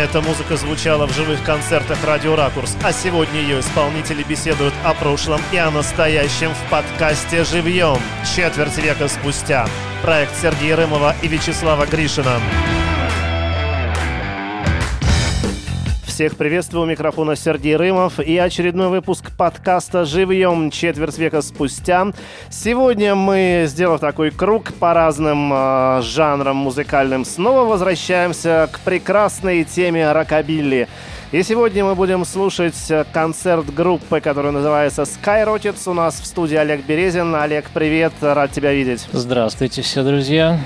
Эта музыка звучала в живых концертах «Радио Ракурс», а сегодня ее исполнители беседуют о прошлом и о настоящем в подкасте «Живьем» четверть века спустя. Проект Сергея Рымова и Вячеслава Гришина. Всех приветствую, у микрофона Сергей Рымов и очередной выпуск подкаста «Живьем» четверть века спустя. Сегодня мы, сделав такой круг по разным э, жанрам музыкальным, снова возвращаемся к прекрасной теме рокобилли. И сегодня мы будем слушать концерт группы, которая называется Skyrockets. У нас в студии Олег Березин. Олег, привет, рад тебя видеть. Здравствуйте все, друзья.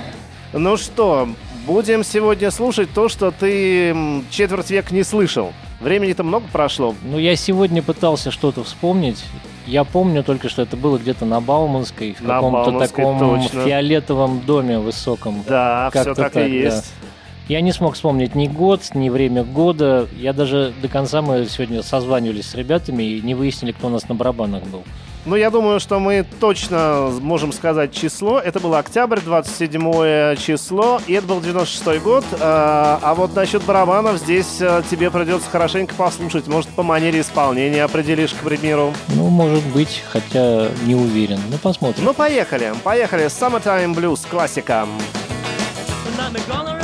Ну что, Будем сегодня слушать то, что ты четверть век не слышал. Времени-то много прошло. Ну, я сегодня пытался что-то вспомнить. Я помню только, что это было где-то на Бауманской, в каком-то таком точно. фиолетовом доме высоком. Да, все так, так и есть. Да. Я не смог вспомнить ни год, ни время года. Я даже до конца мы сегодня созванивались с ребятами и не выяснили, кто у нас на барабанах был. Ну, я думаю, что мы точно можем сказать число. Это был октябрь, 27 число, и это был 96 год. А, а вот насчет барабанов здесь э, тебе придется хорошенько послушать. Может, по манере исполнения определишь, к примеру. Ну, может быть, хотя не уверен. Ну, посмотрим. Ну, поехали. Поехали. Summertime Blues, классика. About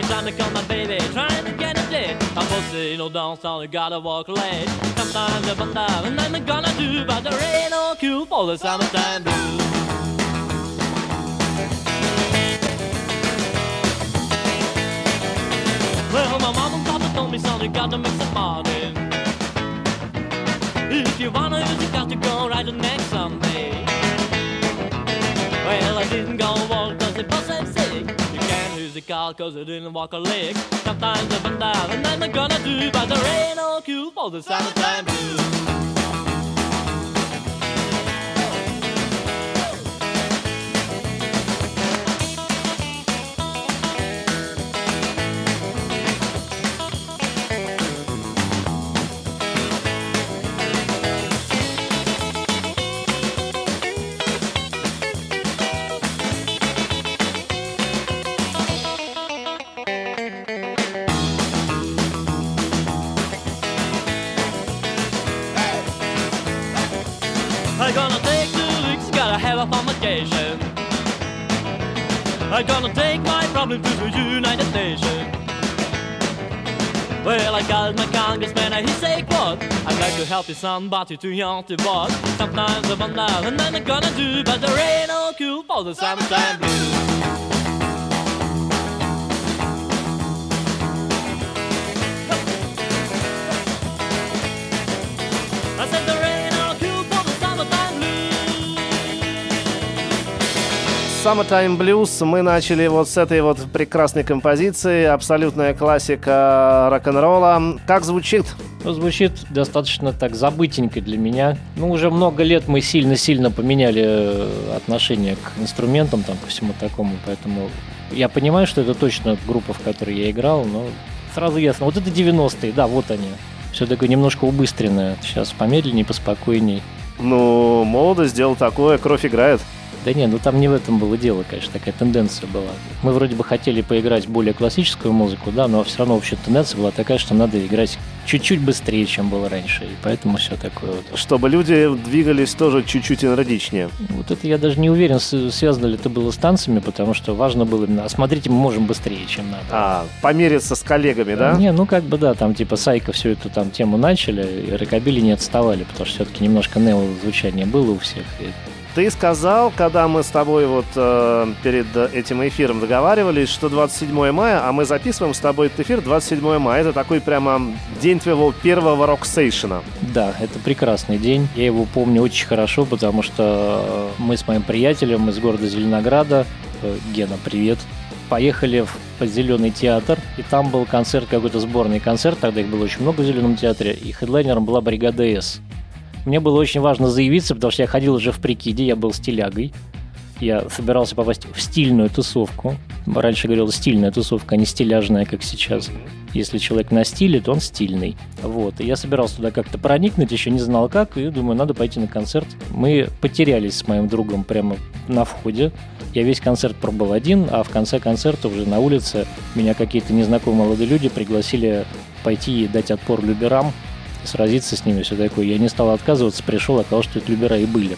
Every time I call my baby, trying to get a date. I'm pussy, no dance, you gotta walk late. Sometimes I wonder, and I'm gonna do, but there ain't no cure for the summertime blues. Well, my mom and papa told me, son, you gotta make some money. If you wanna use it, got to go right the next cause I didn't walk a leg. Sometimes up and down, and I'm gonna do, but there ain't no cure for the summertime blues. Problem to the United Nations. Well, I called my congressman and he said, what? I'd like to help you somebody to young to what? Sometimes I wonder and then I'm gonna do, but there ain't no cure for the summertime blues. Summertime Blues мы начали вот с этой вот прекрасной композиции, абсолютная классика рок-н-ролла. Как звучит? Ну, звучит достаточно так забытенько для меня. Ну, уже много лет мы сильно-сильно поменяли э, отношение к инструментам, там, ко всему такому, поэтому я понимаю, что это точно группа, в которой я играл, но сразу ясно. Вот это 90-е, да, вот они. Все такое немножко убыстренное. Сейчас помедленнее, поспокойней. Ну, молодость сделал такое, кровь играет. Да не, ну там не в этом было дело, конечно, такая тенденция была. Мы вроде бы хотели поиграть более классическую музыку, да, но все равно общая тенденция была такая, что надо играть чуть-чуть быстрее, чем было раньше, и поэтому все такое вот. Чтобы люди двигались тоже чуть-чуть энергичнее. Вот это я даже не уверен, связано ли это было с танцами, потому что важно было именно, а смотрите, мы можем быстрее, чем надо. А, помериться с коллегами, да? Не, ну как бы да, там типа Сайка всю эту там тему начали, и рокобили не отставали, потому что все-таки немножко нео звучание было у всех, и ты сказал, когда мы с тобой вот э, перед этим эфиром договаривались, что 27 мая, а мы записываем с тобой этот эфир 27 мая. Это такой прямо день твоего первого рок-сейшена. Да, это прекрасный день. Я его помню очень хорошо, потому что мы с моим приятелем из города Зеленограда, э, Гена, привет, поехали в Зеленый театр, и там был концерт, какой-то сборный концерт, тогда их было очень много в Зеленом театре, и хедлайнером была бригада С. Мне было очень важно заявиться, потому что я ходил уже в прикиде, я был стилягой. Я собирался попасть в стильную тусовку. Раньше говорил стильная тусовка, а не стиляжная, как сейчас. Если человек на стиле, то он стильный. Вот. И я собирался туда как-то проникнуть, еще не знал как, и думаю, надо пойти на концерт. Мы потерялись с моим другом прямо на входе. Я весь концерт пробовал один, а в конце концерта уже на улице меня какие-то незнакомые молодые люди пригласили пойти и дать отпор люберам, сразиться с ними, все такое. Я не стал отказываться, пришел, оказалось, что это любера и были.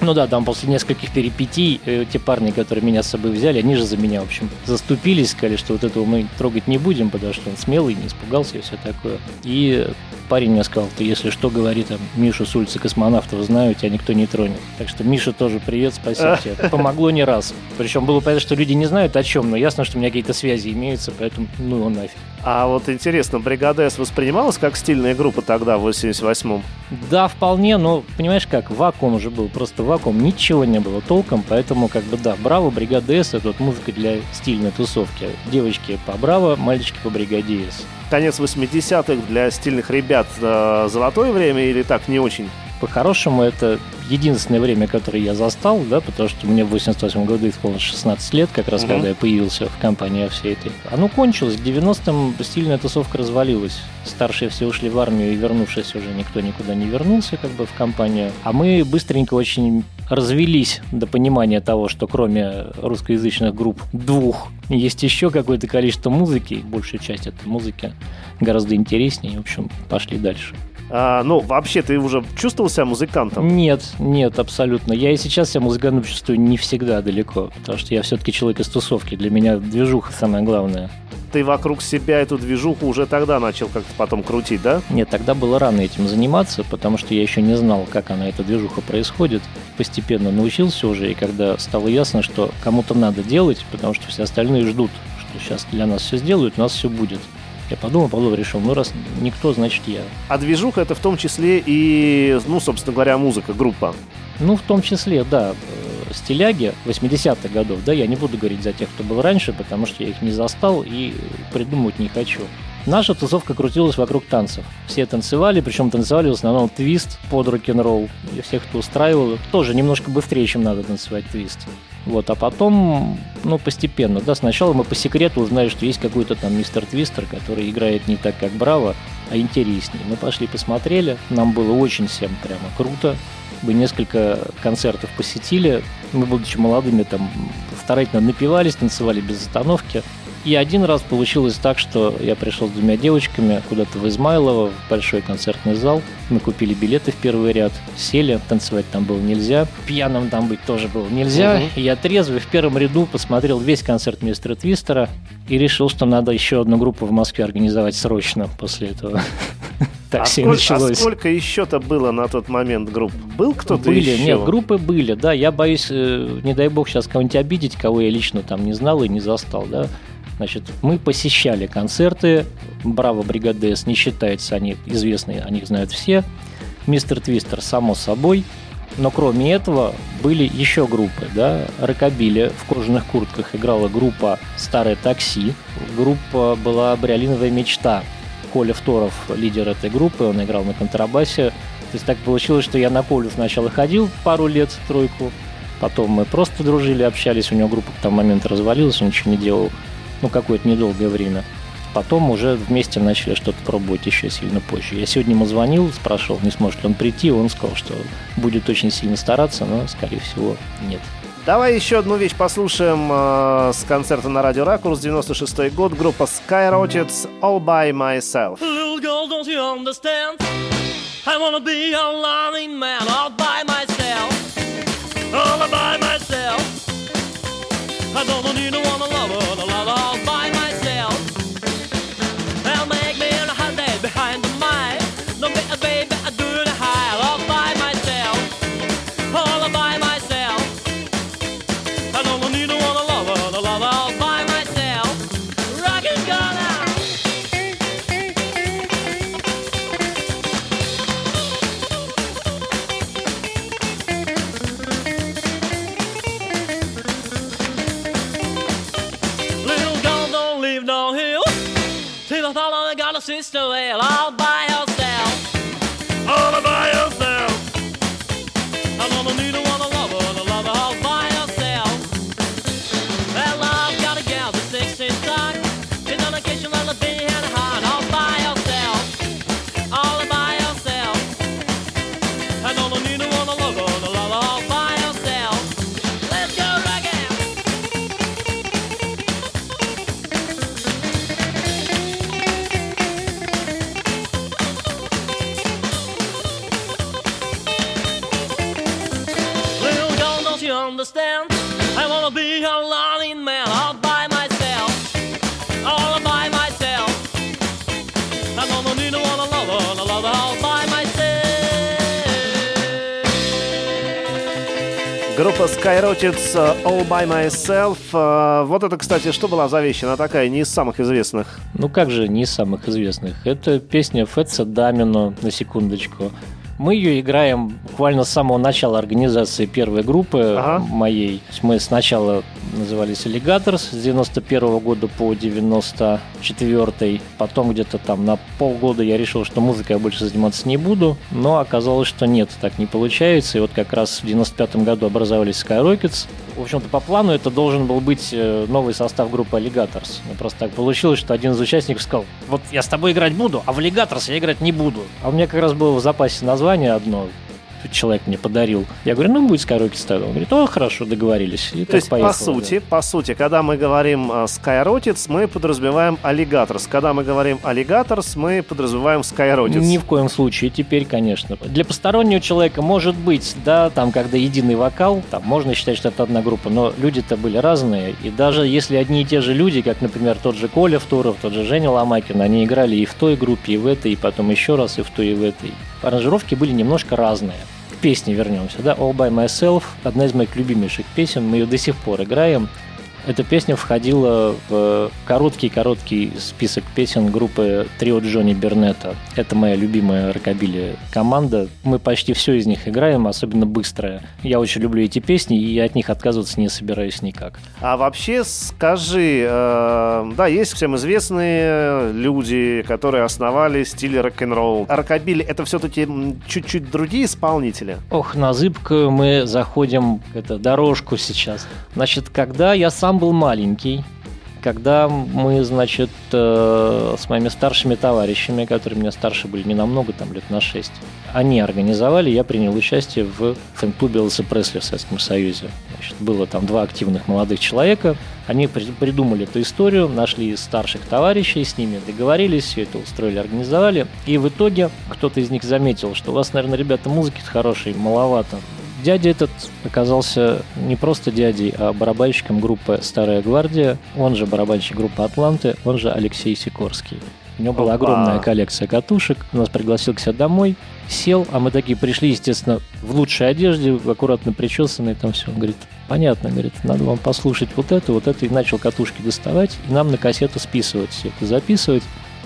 Ну да, там после нескольких перипетий э, те парни, которые меня с собой взяли, они же за меня, в общем, заступились, сказали, что вот этого мы трогать не будем, потому что он смелый, не испугался и все такое. И парень мне сказал, ты если что, говори там, Мишу с улицы космонавтов знаю, тебя никто не тронет. Так что Миша тоже привет, спасибо тебе. Помогло не раз. Причем было понятно, что люди не знают о чем, но ясно, что у меня какие-то связи имеются, поэтому ну его нафиг. А вот интересно, Бригада С воспринималась как стильная группа тогда, в 88-м? Да, вполне, но понимаешь как, вакуум уже был, просто вакуум, ничего не было толком, поэтому как бы да, Браво, Бригада С, это вот музыка для стильной тусовки. Девочки по Браво, мальчики по Бригаде С. Конец 80-х для стильных ребят э, золотое время или так не очень? По-хорошему, это единственное время, которое я застал, да, потому что мне в 88 году исполнилось 16 лет, как раз угу. когда я появился в компании всей этой. Оно кончилось, в 90-м стильная тусовка развалилась. Старшие все ушли в армию, и вернувшись уже никто никуда не вернулся как бы в компанию. А мы быстренько очень развелись до понимания того, что кроме русскоязычных групп двух есть еще какое-то количество музыки, большая часть этой музыки гораздо интереснее. В общем, пошли дальше. А, ну, вообще, ты уже чувствовал себя музыкантом? Нет, нет, абсолютно. Я и сейчас себя музыкантом чувствую не всегда далеко, потому что я все-таки человек из тусовки. Для меня движуха самое главное. Ты вокруг себя эту движуху уже тогда начал как-то потом крутить, да? Нет, тогда было рано этим заниматься, потому что я еще не знал, как она, эта движуха происходит. Постепенно научился уже, и когда стало ясно, что кому-то надо делать, потому что все остальные ждут, что сейчас для нас все сделают, у нас все будет. Я подумал, подумал, решил, ну раз никто, значит я. А движуха это в том числе и, ну, собственно говоря, музыка, группа? Ну, в том числе, да. Э, стиляги 80-х годов, да, я не буду говорить за тех, кто был раньше, потому что я их не застал и придумывать не хочу. Наша тусовка крутилась вокруг танцев. Все танцевали, причем танцевали в основном твист под рок-н-ролл. И всех, кто устраивал, тоже немножко быстрее, чем надо танцевать твист. Вот, а потом, ну, постепенно, да, сначала мы по секрету узнали, что есть какой-то там мистер Твистер, который играет не так, как Браво, а интереснее. Мы пошли посмотрели, нам было очень всем прямо круто. Мы несколько концертов посетили, мы, будучи молодыми, там старательно напивались, танцевали без остановки. И один раз получилось так, что я пришел с двумя девочками куда-то в Измайлово, в большой концертный зал. Мы купили билеты в первый ряд, сели, танцевать там было нельзя, пьяным там быть тоже было нельзя. Угу. И я трезвый в первом ряду посмотрел весь концерт мистера Твистера и решил, что надо еще одну группу в Москве организовать срочно после этого. Так а, сколько, началось. а сколько еще-то было на тот момент групп? Был кто-то были, еще? Нет, группы были, да. Я боюсь, э, не дай бог, сейчас кого-нибудь обидеть, кого я лично там не знал и не застал, да. Значит, мы посещали концерты. Браво Бригадес не считается, они известные, о них знают все. Мистер Твистер, само собой. Но кроме этого были еще группы, да, Рокобили в кожаных куртках играла группа «Старое такси», группа была «Бриолиновая мечта», Коля Второв, лидер этой группы, он играл на контрабасе. То есть так получилось, что я на поле сначала ходил пару лет, тройку, потом мы просто дружили, общались, у него группа к тому моменту развалилась, он ничего не делал ну, какое-то недолгое время. Потом уже вместе начали что-то пробовать еще сильно позже. Я сегодня ему звонил, спрашивал, не сможет ли он прийти. Он сказал, что будет очень сильно стараться, но, скорее всего, нет. Давай еще одну вещь послушаем э, с концерта на радио Ракурс, 96 год, группа Skyrockets All By Myself. Little girl, don't you understand? I wanna be a lonely man all by myself. All by myself. I don't want you to wanna love her. La la la. with all of the godless sister wail all by Группа Skyrockets э, All By Myself. Э, Вот это, кстати, что была за вещь? Она такая не из самых известных. Ну как же не из самых известных? Это песня Фетса Дамино, на секундочку. Мы ее играем буквально с самого начала организации первой группы Ага. моей. Мы сначала назывались Alligators с 91 года по 94 Потом где-то там на полгода я решил, что музыкой я больше заниматься не буду. Но оказалось, что нет, так не получается. И вот как раз в 95 году образовались Skyrockets. В общем-то, по плану это должен был быть э, новый состав группы Alligators. Но просто так получилось, что один из участников сказал, вот я с тобой играть буду, а в Alligators я играть не буду. А у меня как раз было в запасе название одно, человек мне подарил. Я говорю, ну, будет Skyrockets тогда. Он говорит, о, хорошо, договорились. И То есть, поехало, по да. сути, по сути, когда мы говорим э, Skyrockets, мы подразумеваем Alligators. Когда мы говорим Alligators, мы подразумеваем Skyrockets. Ни в коем случае, теперь, конечно. Для постороннего человека может быть, да, там, когда единый вокал, там, можно считать, что это одна группа, но люди-то были разные, и даже если одни и те же люди, как, например, тот же Коля Второв, тот же Женя Ломакин, они играли и в той группе, и в этой, и потом еще раз и в той, и в этой. Аранжировки были немножко разные. Песне вернемся, да, All By Myself, одна из моих любимейших песен, мы ее до сих пор играем. Эта песня входила в короткий-короткий список песен группы Трио Джонни Бернета. Это моя любимая рокобили команда. Мы почти все из них играем, особенно быстрое. Я очень люблю эти песни, и от них отказываться не собираюсь никак. А вообще скажи, э, да, есть всем известные люди, которые основали стиль рок-н-ролл. А рокобили — это все-таки чуть-чуть другие исполнители? Ох, на зыбкую мы заходим это, дорожку сейчас. Значит, когда я сам был маленький, когда мы, значит, э, с моими старшими товарищами, которые меня старше были не намного, там лет на 6, они организовали, я принял участие в фэн-клубе Пресли в Советском Союзе. Значит, было там два активных молодых человека, они при- придумали эту историю, нашли старших товарищей, с ними договорились, все это устроили, организовали, и в итоге кто-то из них заметил, что у вас, наверное, ребята, музыки хорошей маловато. Дядя этот оказался не просто дядей, а барабанщиком группы «Старая гвардия», он же барабанщик группы «Атланты», он же Алексей Сикорский. У него была огромная коллекция катушек, он нас пригласил к себе домой, сел, а мы такие пришли, естественно, в лучшей одежде, аккуратно причесанные, там все. Он говорит, понятно, говорит, надо вам послушать вот это, вот это, и начал катушки доставать, и нам на кассету списывать все это, записывать.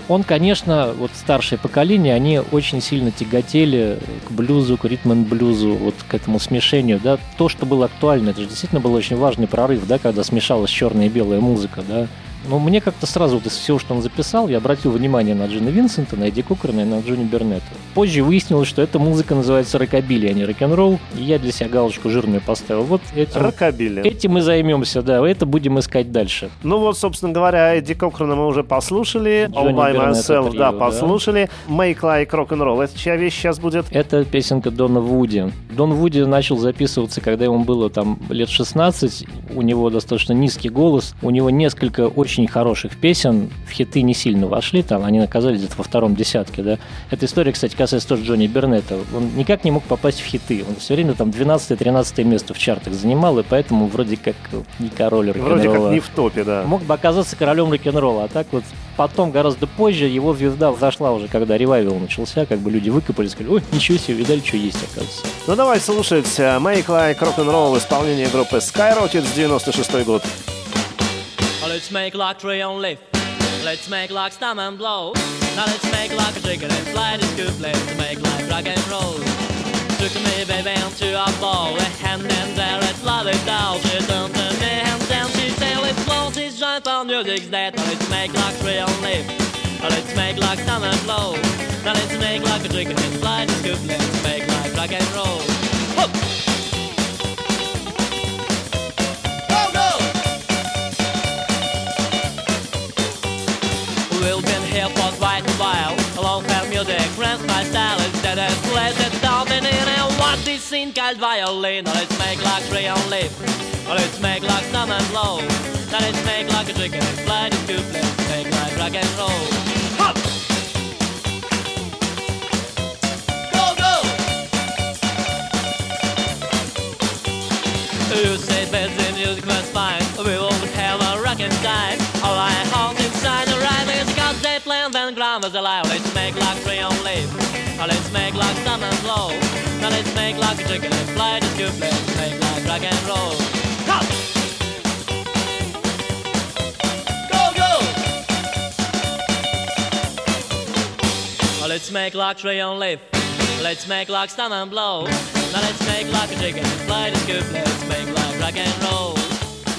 Он, конечно, вот старшее поколение, они очень сильно тяготели к блюзу, к ритм-н-блюзу, вот к этому смешению, да. То, что было актуально, это же действительно был очень важный прорыв, да, когда смешалась черная и белая музыка, да. Но мне как-то сразу вот из всего, что он записал, я обратил внимание на Джина Винсента, на Эдди Кукрена и на Джонни Бернета. Позже выяснилось, что эта музыка называется рокобили, а не рок-н-ролл, и я для себя галочку жирную поставил. Вот этим, Рокобили. этим мы займемся, да, это будем искать дальше. Ну вот, собственно говоря, Эдди Кокрона мы уже послушали. All Джонни by Бернетта myself, трио, да, да. послушали. Make like rock'n'roll. Это чья вещь сейчас будет? Это песенка Дона Вуди. Дон Вуди начал записываться, когда ему было там лет 16. У него достаточно низкий голос. У него несколько очень хороших песен. В хиты не сильно вошли, там они оказались где-то во втором десятке, да. Эта история, кстати, касается тоже Джонни Бернета. Он никак не мог попасть в хиты. Он все время там 12-13 место в чартах занимал, и поэтому вроде как не король Вроде как не в топе, да. Мог бы оказаться королем рок-н-ролла, а так вот потом, гораздо позже, его звезда зашла уже, когда ревайвел начался, как бы люди выкопали, сказали, ой, ничего себе, видали, что есть, оказывается. Ну давай слушать э, Make like rock'n'roll в исполнении группы Skyrockets 96 год. Let's make like tree on leaf. Let's make like stam and blow. Now let's make like a chicken and fly the scoop. Let's make like rock and roll. Took me baby into a ball. A hand and there, let's love it down. She turned to me hands down. She said, let's blow. She's joint for music's dead. Let's make like tree on leaf. Let's make like stam and blow. Now let's make like a chicken and fly the scoop. Let's make like rock and roll. What this scene called violin. Now let's make like three on leaf. Now let's make like some and low. Now let's make like a chicken and fly the scoop. Let's make like rock and roll. Hop! Was a lie. Let's make like three on leaf. Let's make like Sam and blow. Now let's make like a chicken and fly the scoop. Let's make like rock and roll. Go! Let's make like three on leaf. Let's make like Sam and blow. Now let's make like a chicken fly the scoop. Let's make like rock and roll.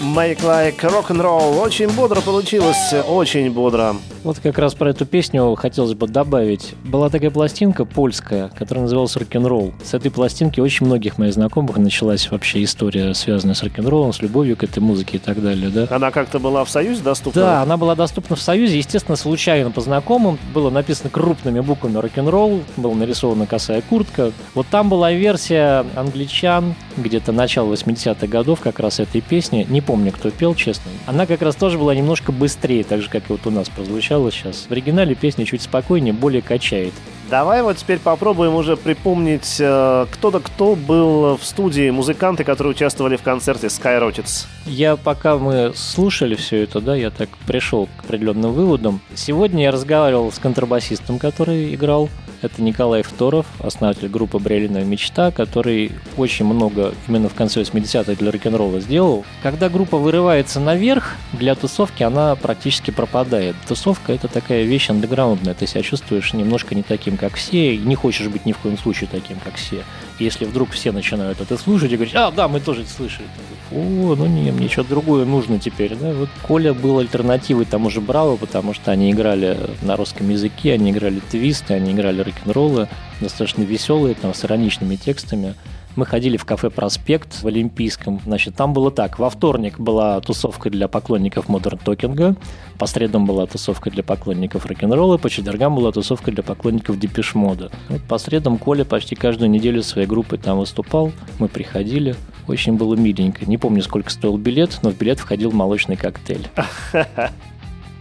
Make like rock-and-roll. Очень бодро получилось, очень бодро. Вот как раз про эту песню хотелось бы добавить. Была такая пластинка польская, которая называлась «Рок-н-ролл». С этой пластинки очень многих моих знакомых началась вообще история, связанная с рок-н-роллом, с любовью к этой музыке и так далее, да? Она как-то была в Союзе доступна? Да, она была доступна в Союзе, естественно, случайно по знакомым. Было написано крупными буквами «Рок-н-ролл», была нарисована косая куртка. Вот там была версия англичан, где-то начало 80-х годов как раз этой песни. Не помню, кто пел, честно. Она как раз тоже была немножко быстрее, так же, как и вот у нас прозвучала сейчас. В оригинале песня чуть спокойнее, более качает. Давай вот теперь попробуем уже припомнить, э, кто-то кто был в студии, музыканты, которые участвовали в концерте Skyrockets. Я пока мы слушали все это, да, я так пришел к определенным выводам. Сегодня я разговаривал с контрабасистом, который играл. Это Николай Второв, основатель группы «Брелиная мечта», который очень много именно в конце 80-х для рок-н-ролла сделал. Когда группа вырывается наверх, для тусовки она практически пропадает. Тусовка — это такая вещь андеграундная, ты себя чувствуешь немножко не таким, как все, и не хочешь быть ни в коем случае таким, как все. Если вдруг все начинают это слушать и говорить, а, да, мы тоже это слышали. О, ну не, мне что-то другое нужно теперь. Да? Вот Коля был альтернативой тому же Браво, потому что они играли на русском языке, они играли твисты, они играли рок-н-роллы, достаточно веселые, там, с ироничными текстами. Мы ходили в кафе «Проспект» в Олимпийском. Значит, там было так. Во вторник была тусовка для поклонников модерн токинга, по средам была тусовка для поклонников рок-н-ролла, по четвергам была тусовка для поклонников депеш-мода. Вот по средам Коля почти каждую неделю своей группой там выступал. Мы приходили. Очень было миленько. Не помню, сколько стоил билет, но в билет входил молочный коктейль.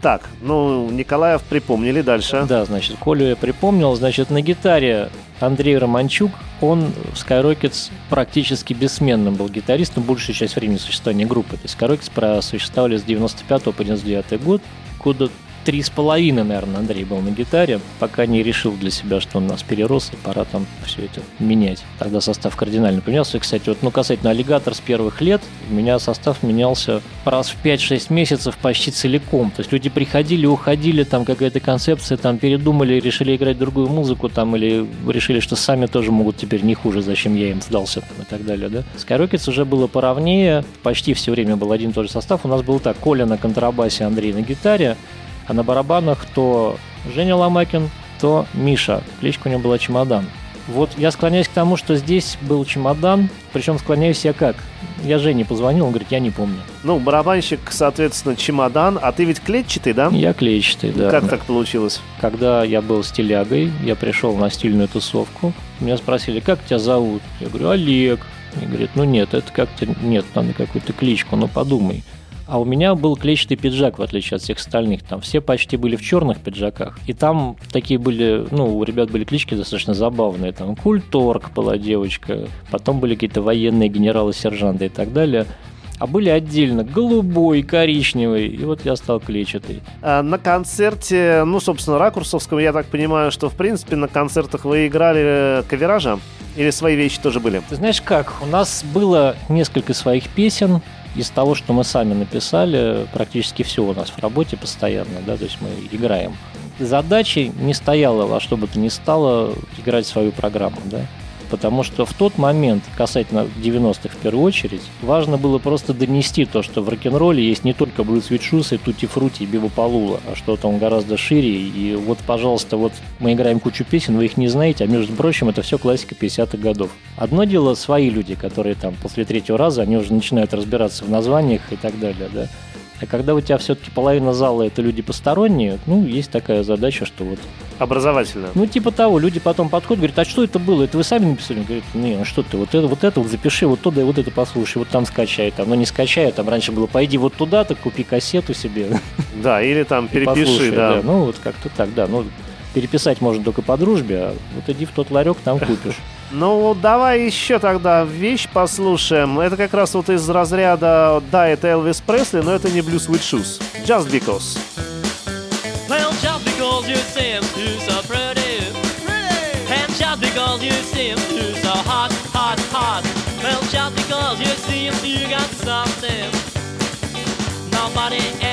Так, ну, Николаев припомнили дальше. Да, значит, Колю я припомнил. Значит, на гитаре Андрей Романчук, он в Skyrockets практически бессменным был гитаристом большую часть времени существования группы. То есть Skyrockets просуществовали с 95 по 99 год, года три с половиной, наверное, Андрей был на гитаре, пока не решил для себя, что он нас перерос, и пора там все это менять. Тогда состав кардинально поменялся. И, кстати, вот, ну, касательно аллигатор с первых лет, у меня состав менялся раз в 5-6 месяцев почти целиком. То есть люди приходили, уходили, там какая-то концепция, там передумали, решили играть другую музыку, там, или решили, что сами тоже могут теперь не хуже, зачем я им сдался, там, и так далее, да. Skyrockets уже было поровнее, почти все время был один и тот же состав. У нас был так, Коля на контрабасе, Андрей на гитаре, а на барабанах то Женя Ломакин, то Миша. Кличка у него была Чемодан. Вот я склоняюсь к тому, что здесь был чемодан, причем склоняюсь я как? Я Жене позвонил, он говорит, я не помню. Ну, барабанщик, соответственно, чемодан, а ты ведь клетчатый, да? Я клетчатый, да. Как так получилось? Когда я был стилягой, я пришел на стильную тусовку, меня спросили, как тебя зовут? Я говорю, Олег. Мне говорит, ну нет, это как-то, нет, надо какую-то кличку, ну подумай. А у меня был клетчатый пиджак, в отличие от всех остальных. Там все почти были в черных пиджаках. И там такие были, ну, у ребят были клички достаточно забавные. Там Культорг была девочка, потом были какие-то военные генералы, сержанты и так далее. А были отдельно голубой, коричневый, и вот я стал клетчатый. А на концерте, ну, собственно, Ракурсовском, я так понимаю, что, в принципе, на концертах вы играли кавеража? Или свои вещи тоже были? Ты знаешь как, у нас было несколько своих песен, из того, что мы сами написали, практически все у нас в работе постоянно, да, то есть мы играем. Задачей не стояла во что бы то ни стало играть свою программу, да потому что в тот момент, касательно 90-х в первую очередь, важно было просто донести то, что в рок-н-ролле есть не только Блюз Свитшус и Тути Фрути и Биба а что-то он гораздо шире. И вот, пожалуйста, вот мы играем кучу песен, вы их не знаете, а между прочим, это все классика 50-х годов. Одно дело свои люди, которые там после третьего раза, они уже начинают разбираться в названиях и так далее, да. А когда у тебя все-таки половина зала это люди посторонние, ну, есть такая задача, что вот... Образовательно. Ну, типа того, люди потом подходят, говорят, а что это было? Это вы сами написали? Говорят, не, ну что ты, вот это, вот это вот запиши, вот туда и вот это послушай, вот там скачай, там, ну не скачай, там раньше было, пойди вот туда-то, купи кассету себе. Да, или там перепиши, да. да. Ну, вот как-то так, да, ну, переписать можно только по дружбе, а вот иди в тот ларек, там купишь. Ну, давай еще тогда вещь послушаем. Это как раз вот из разряда «Да, это Элвис Пресли, но это не Blues With Shoes». Just Because. Well, just because you seem to so pretty. pretty. And just because you seem to so hot, hot, hot. Well, just because you seem you got something. Nobody else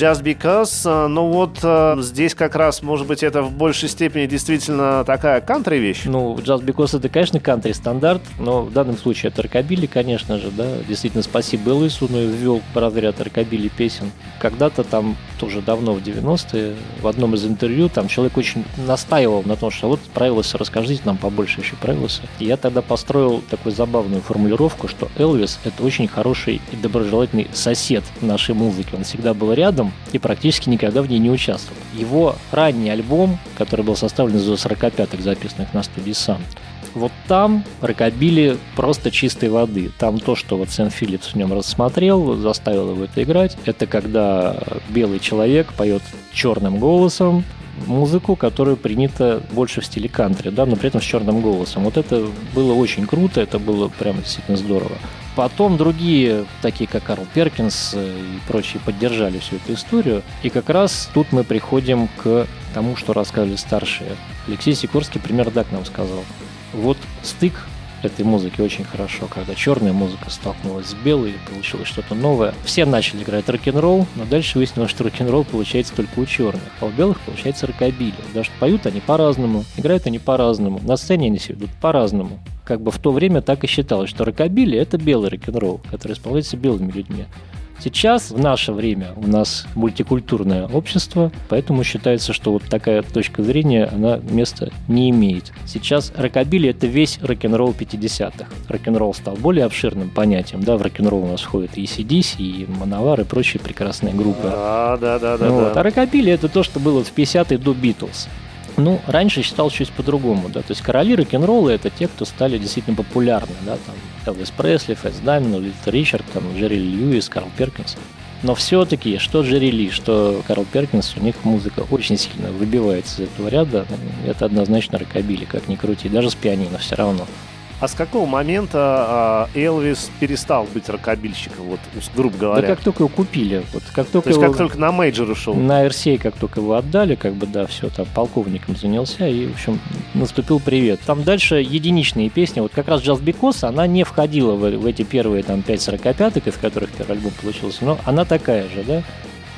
Just Because. э, Ну вот э, здесь как раз, может быть, это в большей степени действительно такая кантри вещь. Ну, Just Because это, конечно, кантри стандарт, но в данном случае это рокобили, конечно же, да. Действительно, спасибо Элвису, но и ввел разряд рокобили песен. Когда-то там, тоже давно, в 90-е, в одном из интервью, там человек очень настаивал на том, что вот Элвиса расскажите нам побольше еще Элвиса. И я тогда построил такую забавную формулировку, что Элвис — это очень хороший и доброжелательный сосед нашей музыки. Он всегда был рядом и практически никогда в ней не участвовал. Его ранний альбом, который был составлен из 45-х, записанных на студии Sun, вот там рокобили просто чистой воды. Там то, что вот Сен Филлипс в нем рассмотрел, заставил его это играть, это когда белый человек поет черным голосом музыку, которая принята больше в стиле кантри, да, но при этом с черным голосом. Вот это было очень круто, это было прям действительно здорово. Потом другие, такие как Карл Перкинс э, и прочие, поддержали всю эту историю. И как раз тут мы приходим к тому, что рассказывали старшие. Алексей Сикорский пример так нам сказал. Вот стык этой музыки очень хорошо, когда черная музыка столкнулась с белой, получилось что-то новое. Все начали играть рок-н-ролл, но дальше выяснилось, что рок-н-ролл получается только у черных, а у белых получается рокобили. Даже поют они по-разному, играют они по-разному, на сцене они себя ведут по-разному. Как бы в то время так и считалось, что рокобили – это белый рок-н-ролл, который исполняется белыми людьми. Сейчас, в наше время, у нас мультикультурное общество, поэтому считается, что вот такая точка зрения, она места не имеет. Сейчас рокобили – это весь рок-н-ролл 50-х. Рок-н-ролл стал более обширным понятием, да, в рок-н-ролл у нас входит и CDC, и Мановар, и прочие прекрасные группы. Да, да, да, да. Вот. да. А рокобили – это то, что было в 50-е до Битлз. Ну, раньше считал чуть по-другому, да, то есть короли рок-н-ролла – это те, кто стали действительно популярны, да, там Элвис Пресли, Фэтс Домино, Литл Ричард, там, Джерри Льюис, Карл Перкинс. Но все-таки, что Джерри Ли, что Карл Перкинс, у них музыка очень сильно выбивается из этого ряда. Это однозначно рокабилли, как ни крути, даже с пианино все равно. А с какого момента а, Элвис перестал быть рокабильщиком, вот, грубо говоря? Да как только его купили, вот как только То есть его... как только на major ушел? На RCA, как только его отдали, как бы, да, все, там, полковником занялся, и, в общем, наступил привет. Там дальше единичные песни, вот как раз Just Because, она не входила в, в эти первые, там, 5 45 из которых первый альбом получился, но она такая же, да.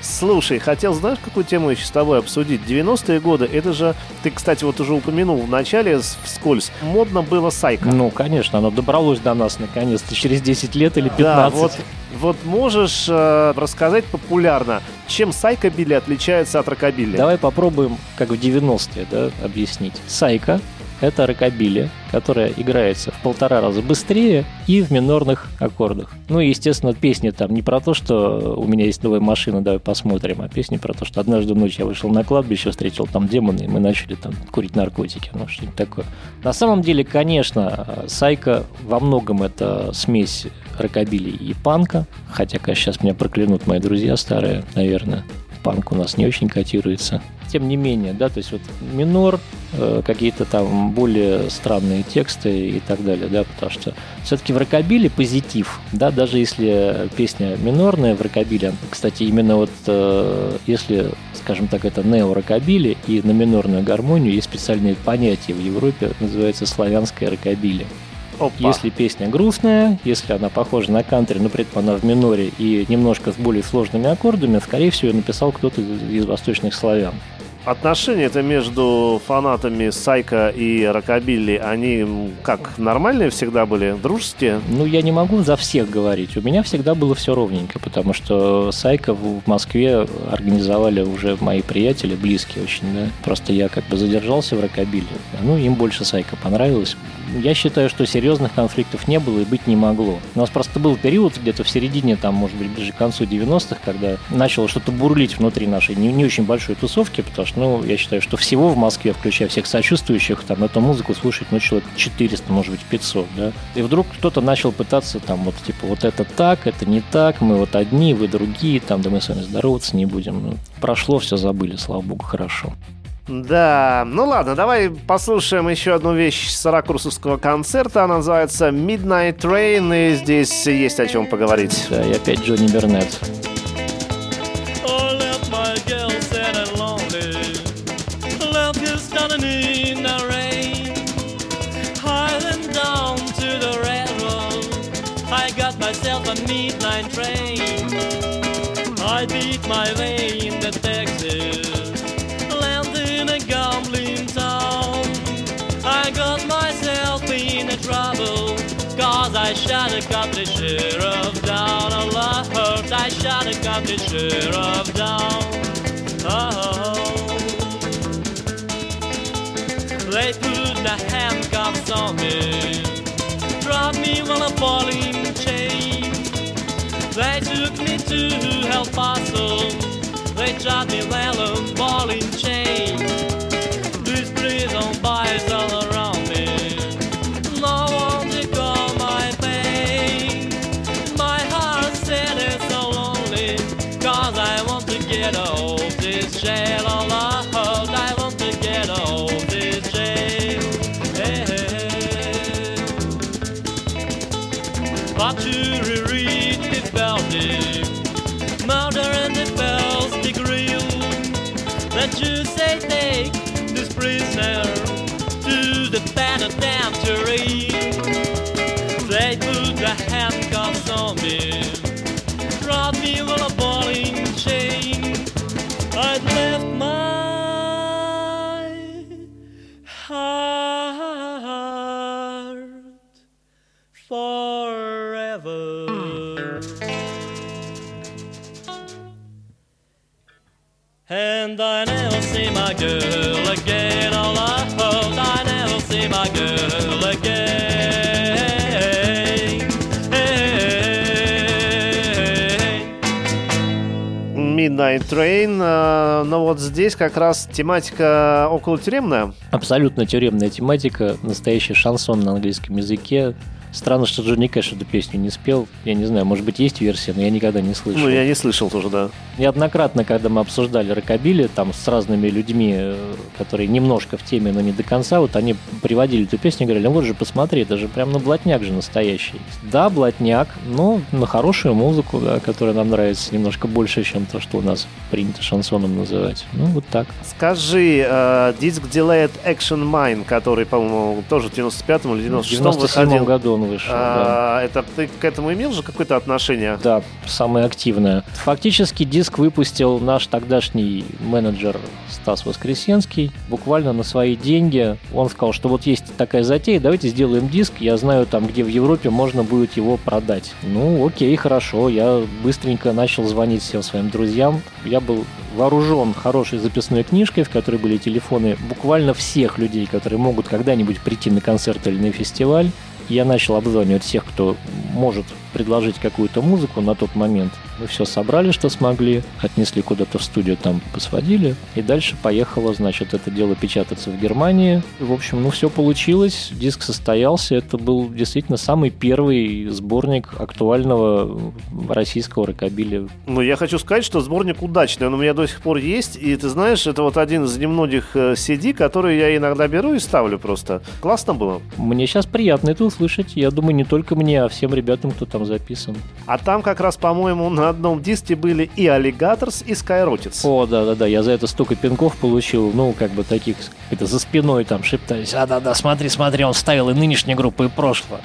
Слушай, хотел, знаешь, какую тему еще с тобой обсудить? 90-е годы, это же, ты, кстати, вот уже упомянул в начале вскользь, модно было сайка. Ну, конечно, оно добралось до нас наконец-то через 10 лет или 15. Да, вот, вот можешь э, рассказать популярно, чем сайка-билли отличается от рокобилли? Давай попробуем, как в 90-е, да, объяснить. Сайка это рокобили, которая играется в полтора раза быстрее и в минорных аккордах. Ну и, естественно, песни там не про то, что у меня есть новая машина, давай посмотрим, а песни про то, что однажды ночью я вышел на кладбище, встретил там демоны, и мы начали там курить наркотики, ну что-нибудь такое. На самом деле, конечно, Сайка во многом это смесь рокобили и панка, хотя, конечно, сейчас меня проклянут мои друзья старые, наверное, панк у нас не очень котируется. Тем не менее, да, то есть вот минор, э, какие-то там более странные тексты и так далее, да, потому что все-таки в рокобиле позитив, да, даже если песня минорная в рокобиле, кстати, именно вот э, если, скажем так, это нео-рокобили и на минорную гармонию есть специальные понятия в Европе, называется славянское рокобили. Опа. Если песня грустная, если она похожа на кантри, но при этом она в миноре и немножко с более сложными аккордами, скорее всего, ее написал кто-то из восточных славян. Отношения это между фанатами Сайка и Рокобилли, они как, нормальные всегда были, дружеские? Ну, я не могу за всех говорить. У меня всегда было все ровненько, потому что Сайка в Москве организовали уже мои приятели, близкие очень, да. Просто я как бы задержался в Рокобилли. Ну, им больше Сайка понравилось. Я считаю, что серьезных конфликтов не было и быть не могло. У нас просто был период где-то в середине, там, может быть, ближе к концу 90-х, когда начало что-то бурлить внутри нашей не, не очень большой тусовки, потому что, ну, я считаю, что всего в Москве, включая всех сочувствующих, там, эту музыку слушать, ну, человек 400, может быть, 500, да. И вдруг кто-то начал пытаться, там, вот, типа, вот это так, это не так, мы вот одни, вы другие, там, да мы с вами здороваться не будем. Ну, прошло, все забыли, слава богу, хорошо. Да, ну ладно, давай послушаем еще одну вещь с ракурсовского концерта. Она называется Midnight Train, и здесь есть о чем поговорить. Да, и опять Джонни Бернет. I beat my way in the Texas. Land in a gambling town. I got myself in a trouble. Cause I shot a country sheriff down a lot. I shot a country sheriff down. Oh. They put the handcuffs on me. Dropped me on a falling chain. They took me to El Paso. They shot me well on balling chain. This should say take this prisoner? Midnight Train. э, Но вот здесь как раз тематика около тюремная. Абсолютно тюремная тематика, настоящий шансон на английском языке. Странно, что Джонни Кэш эту песню не спел. Я не знаю, может быть, есть версия, но я никогда не слышал. Ну, я не слышал тоже, да. Неоднократно, когда мы обсуждали рокобили там с разными людьми, э, которые немножко в теме, но не до конца, вот они приводили эту песню и говорили, ну вот же посмотри, это же прям на блатняк же настоящий. Да, блатняк, но на хорошую музыку, да, которая нам нравится немножко больше, чем то, что у нас принято шансоном называть. Ну, вот так. Скажи, э, диск Delayed Action Mine, который, по-моему, тоже в 95-м или 96-м В 97 выходил. году он вышел. да. А, Это ты к этому имел же какое-то отношение? Да, самое активное. Фактически диск выпустил наш тогдашний менеджер Стас Воскресенский. Буквально на свои деньги. Он сказал, что вот есть такая затея, давайте сделаем диск. Я знаю там, где в Европе можно будет его продать. Ну, окей, хорошо. Я быстренько начал звонить всем своим друзьям. Я был вооружен хорошей записной книжкой, в которой были телефоны буквально всех людей, которые могут когда-нибудь прийти на концерт или на фестиваль. Я начал обзванивать всех, кто может предложить какую-то музыку на тот момент. Мы все собрали, что смогли, отнесли куда-то в студию, там посводили. И дальше поехало, значит, это дело печататься в Германии. И, в общем, ну все получилось, диск состоялся. Это был действительно самый первый сборник актуального российского рокобили. Ну, я хочу сказать, что сборник удачный. Он у меня до сих пор есть. И ты знаешь, это вот один из немногих э, CD, которые я иногда беру и ставлю просто. Классно было. Мне сейчас приятно это услышать. Я думаю, не только мне, а всем ребятам, кто там записан. А там как раз, по-моему, на одном диске были и Alligators, и Skyrockets. О, да-да-да, я за это столько пинков получил, ну, как бы таких, это за спиной там шептались, а-да-да, смотри, смотри, он ставил и нынешнюю группу, и прошлого.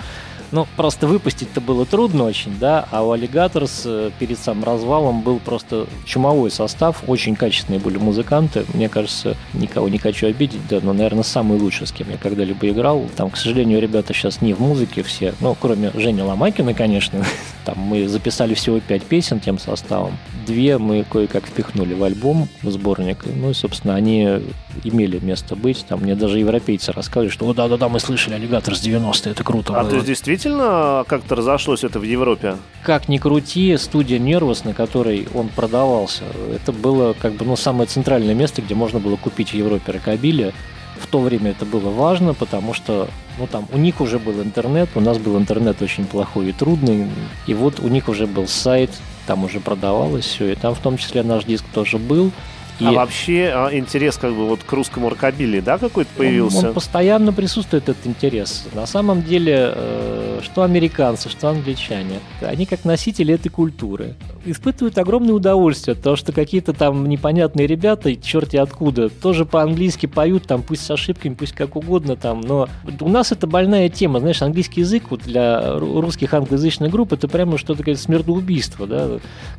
Ну, просто выпустить-то было трудно очень, да, а у Alligators э, перед самым развалом был просто чумовой состав, очень качественные были музыканты, мне кажется, никого не хочу обидеть, да, но, наверное, самый лучший, с кем я когда-либо играл. Там, к сожалению, ребята сейчас не в музыке все, ну, кроме Жени Ломакина, конечно, там мы записали всего пять песен тем составом, две мы кое-как впихнули в альбом, в сборник, ну и, собственно, они имели место быть, там мне даже европейцы рассказывали, что, да-да-да, мы слышали Аллигатор с 90 это круто А было». то есть действительно как-то разошлось это в Европе? как ни крути, студия Нервус, на которой он продавался, это было как бы ну, самое центральное место, где можно было купить в Европе рокобили. В то время это было важно, потому что ну, там, у них уже был интернет, у нас был интернет очень плохой и трудный, и вот у них уже был сайт, там уже продавалось все, и там в том числе наш диск тоже был. И А вообще а, интерес как бы вот к русскому рокобили, да, какой-то он- появился? Он, постоянно присутствует этот интерес. На самом деле, э, что американцы, что англичане, они как носители этой культуры испытывают огромное удовольствие от того, что какие-то там непонятные ребята, черти откуда, тоже по-английски поют, там пусть с ошибками, пусть как угодно там, но у нас это больная тема, знаешь, английский язык вот для ру- русских англоязычных групп это прямо что-то такое смертоубийство, да.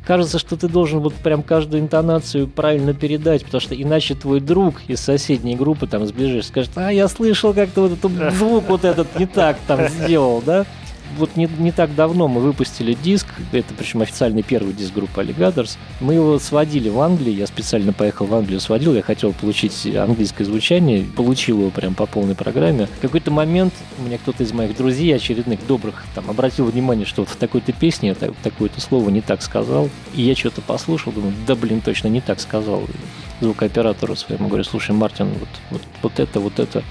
Кажется, что ты должен вот прям каждую интонацию правильно передать, потому что иначе твой друг из соседней группы там сбежишь, скажет, а я слышал как-то вот этот звук вот этот не так там сделал, да. Вот не, не так давно мы выпустили диск, это причем официальный первый диск группы Alligators. Мы его сводили в Англии, я специально поехал в Англию, сводил, я хотел получить английское звучание, получил его прям по полной программе. В какой-то момент мне кто-то из моих друзей, очередных добрых, там обратил внимание, что вот в такой-то песне я так- такое-то слово не так сказал, и я что-то послушал, думаю, да блин, точно не так сказал звукооператору своему, говорю, слушай, Мартин, вот, вот, вот это, вот это.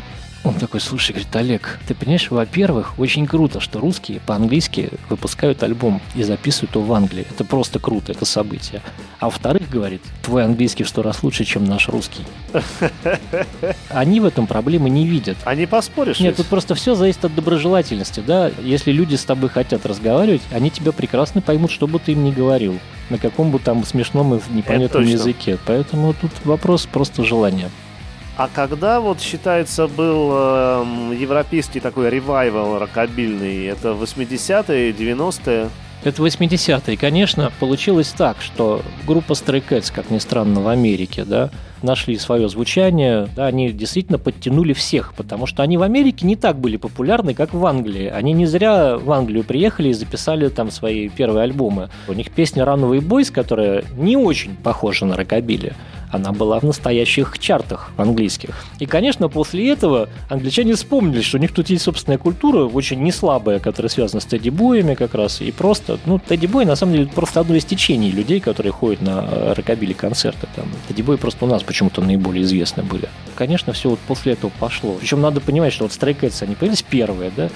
Он такой, слушай, говорит, Олег, ты понимаешь, во-первых, очень круто, что русские по-английски выпускают альбом и записывают его в Англии. Это просто круто, это событие. А во-вторых, говорит, твой английский в сто раз лучше, чем наш русский. Они в этом проблемы не видят. А не поспоришь? Нет, ведь? тут просто все зависит от доброжелательности, да. Если люди с тобой хотят разговаривать, они тебя прекрасно поймут, что бы ты им ни говорил, на каком бы там смешном и непонятном языке. Поэтому тут вопрос просто желания. А когда вот считается был эм, европейский такой ревайвал рокобильный? Это 80-е, 90-е? Это 80-е. Конечно, получилось так, что группа Stray Cats, как ни странно, в Америке, да, нашли свое звучание, да, они действительно подтянули всех, потому что они в Америке не так были популярны, как в Англии. Они не зря в Англию приехали и записали там свои первые альбомы. У них песня Runaway Boys, которая не очень похожа на рокобили, она была в настоящих чартах английских. И, конечно, после этого англичане вспомнили, что у них тут есть собственная культура, очень неслабая, которая связана с Тедди Боями как раз. И просто, ну, Тедди Бой, на самом деле, просто одно из течений людей, которые ходят на э, рокобили концерты. Там. Тедди Бой просто у нас почему-то наиболее известны были. Конечно, все вот после этого пошло. Причем надо понимать, что вот Stray они появились первые, да?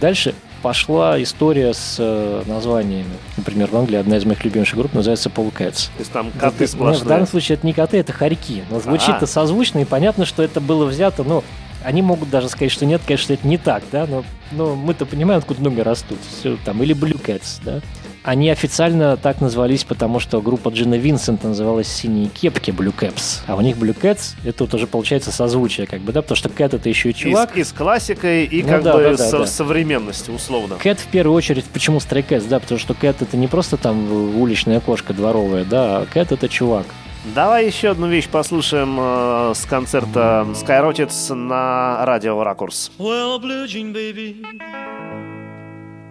Дальше пошла история с э, названиями. Например, в Англии одна из моих любимейших групп называется Paul Cats. То есть там Да, коты ты- нет, сплошные. в данном случае это не коты, это хорьки. Но звучит-то А. созвучно, и понятно, что это было взято, ну, они могут даже сказать, что нет, конечно, это не так, да, но, но мы-то понимаем, откуда ноги растут. Всё там, или Cats, да. Они официально так назвались, потому что группа Джина Винсент называлась «Синие кепки» Blue Caps, а у них Blue Cats — это вот уже получается созвучие, как бы, да, потому что Кэт — это еще и чувак. И, с- и с классикой, и Ну как да, бы да, да, со- да. современностью, условно. Кэт в первую очередь, почему Stray Cats, да, потому что Кэт это не просто там уличная кошка дворовая, да, а Кэт это чувак. Давай еще одну вещь послушаем э, с концерта Skyrockets на радио Ракурс. Well, blue jean baby,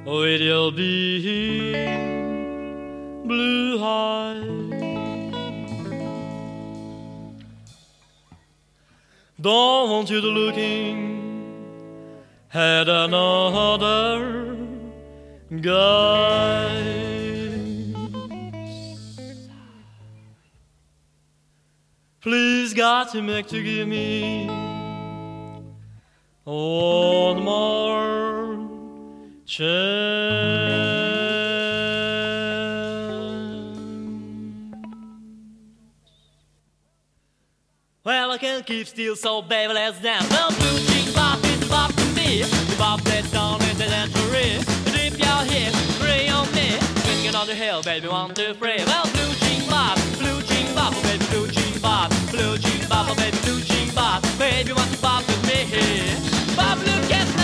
with your big blue eyes. Don't want you to looking at another guy. Please, God, to make to give me one more. Well, I can't keep still, so baby, let's dance. Well, blue jean bop is bop to me. The bop that's down in the dancery. Dip your hip, pray on me. Swinging on the hill, baby, one, two, three. Well, blue jean bop, blue jean bop, oh, baby, blue jean bop, blue jean bop, oh, baby, blue jean bop. Baby, want to bop with me? Bop, blue cats now,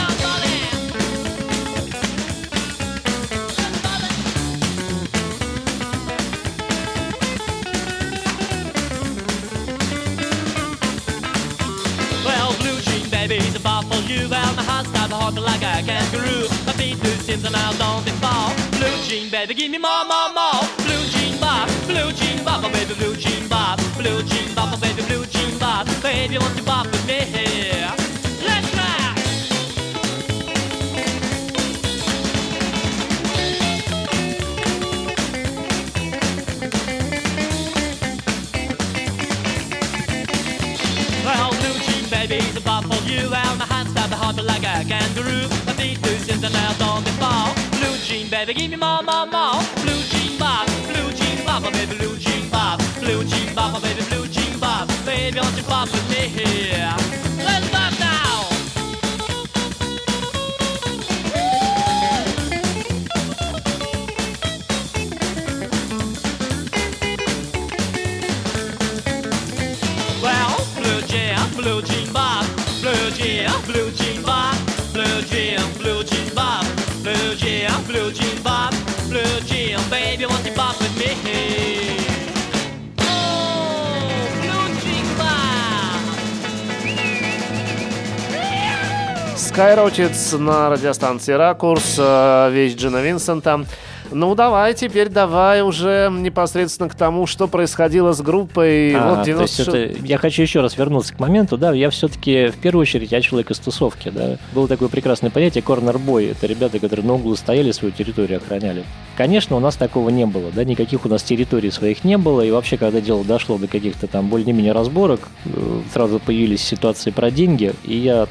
hopping like a kangaroo. My feet do sims and I don't fall. Blue jean baby, give me more, more, more. Blue jean bop, blue jean bop, oh baby, blue jean bop, blue jean bop, oh baby, blue jean bop. Baby, want to bop with me? Kangaroo. My feet sims and I don't they fall. Blue jean baby, give me more, more, more. Blue jean bop, blue jean bop, oh baby, blue jean bop, blue jean bop, oh baby, blue jean bop. Baby, won't you bop with me here? Skyrockets на радиостанции Ракурс, э, вещь Джина Винсента. Ну, давай, теперь давай уже непосредственно к тому, что происходило с группой. А, вот то есть 96 это- я хочу еще раз вернуться к моменту, да, я все-таки в первую очередь я человек из тусовки, да. Было такое прекрасное понятие корнер-бой, это ребята, которые на углу стояли, свою территорию охраняли. Конечно, у нас такого не было, да, никаких у нас территорий своих не было, и вообще, когда дело дошло до каких-то там более-менее разборок, э, сразу появились ситуации про деньги, и я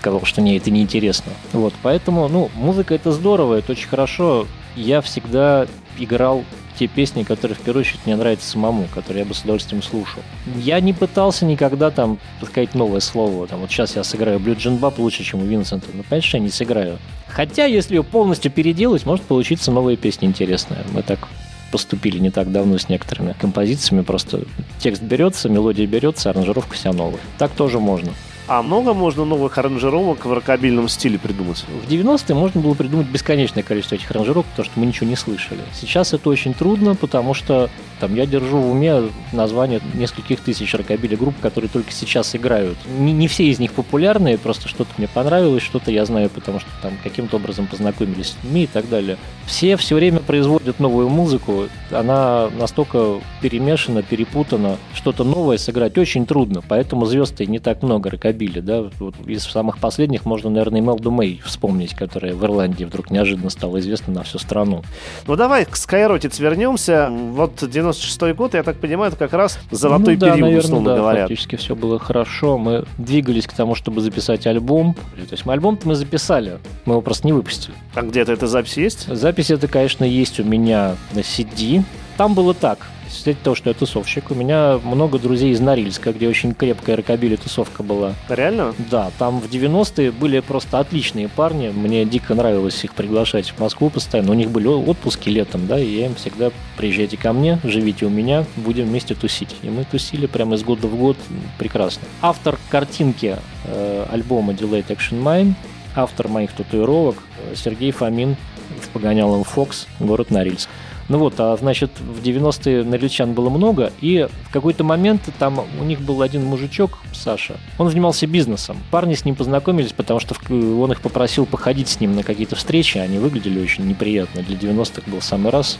сказал, что мне это неинтересно. Вот, поэтому, ну, музыка это здорово, это очень хорошо. Я всегда играл те песни, которые в первую очередь мне нравятся самому, которые я бы с удовольствием слушал. Я не пытался никогда там сказать новое слово. Там, вот сейчас я сыграю Jean Bop лучше, чем у Винсента. Ну, конечно, я не сыграю. Хотя, если ее полностью переделать, может получиться новая песня интересная. Мы так поступили не так давно с некоторыми композициями. Просто текст берется, мелодия берется, аранжировка вся новая. Так тоже можно. А много можно новых аранжировок в рокобильном стиле придумать? В 90-е можно было придумать бесконечное количество этих аранжировок, потому что мы ничего не слышали. Сейчас это очень трудно, потому что там я держу в уме название нескольких тысяч рокобили групп, которые только сейчас играют. Не, не все из них популярные, просто что-то мне понравилось, что-то я знаю, потому что там каким-то образом познакомились с людьми и так далее. Все все время производят новую музыку, она настолько перемешана, перепутана, что-то новое сыграть очень трудно, поэтому звезд не так много рокобили, да. Вот из самых последних можно, наверное, Мелду Мэй вспомнить, которая в Ирландии вдруг неожиданно стала известна на всю страну. Ну давай к Skyrockets вернемся. Вот 96-й год, я так понимаю, это как раз золотой ну, да, период, наверное, условно да, говоря. Фактически все было хорошо. Мы двигались к тому, чтобы записать альбом. То есть мы альбом-то мы записали, мы его просто не выпустили. А где-то эта запись есть? Запись это, конечно, есть у меня на CD. Там было так. Кстати, то, что я тусовщик. У меня много друзей из Норильска, где очень крепкая рокобили тусовка была. Реально? Да, там в 90-е были просто отличные парни. Мне дико нравилось их приглашать в Москву постоянно. У них были отпуски летом, да, и я им всегда приезжайте ко мне, живите у меня, будем вместе тусить. И мы тусили прямо из года в год прекрасно. Автор картинки э, альбома Delayed Action Mine, автор моих татуировок э, Сергей Фомин в погонялом Фокс, город Норильск. Ну вот, а значит, в 90-е норильчан было много, и в какой-то момент там у них был один мужичок, Саша, он занимался бизнесом. Парни с ним познакомились, потому что он их попросил походить с ним на какие-то встречи, они выглядели очень неприятно. Для 90-х был самый раз,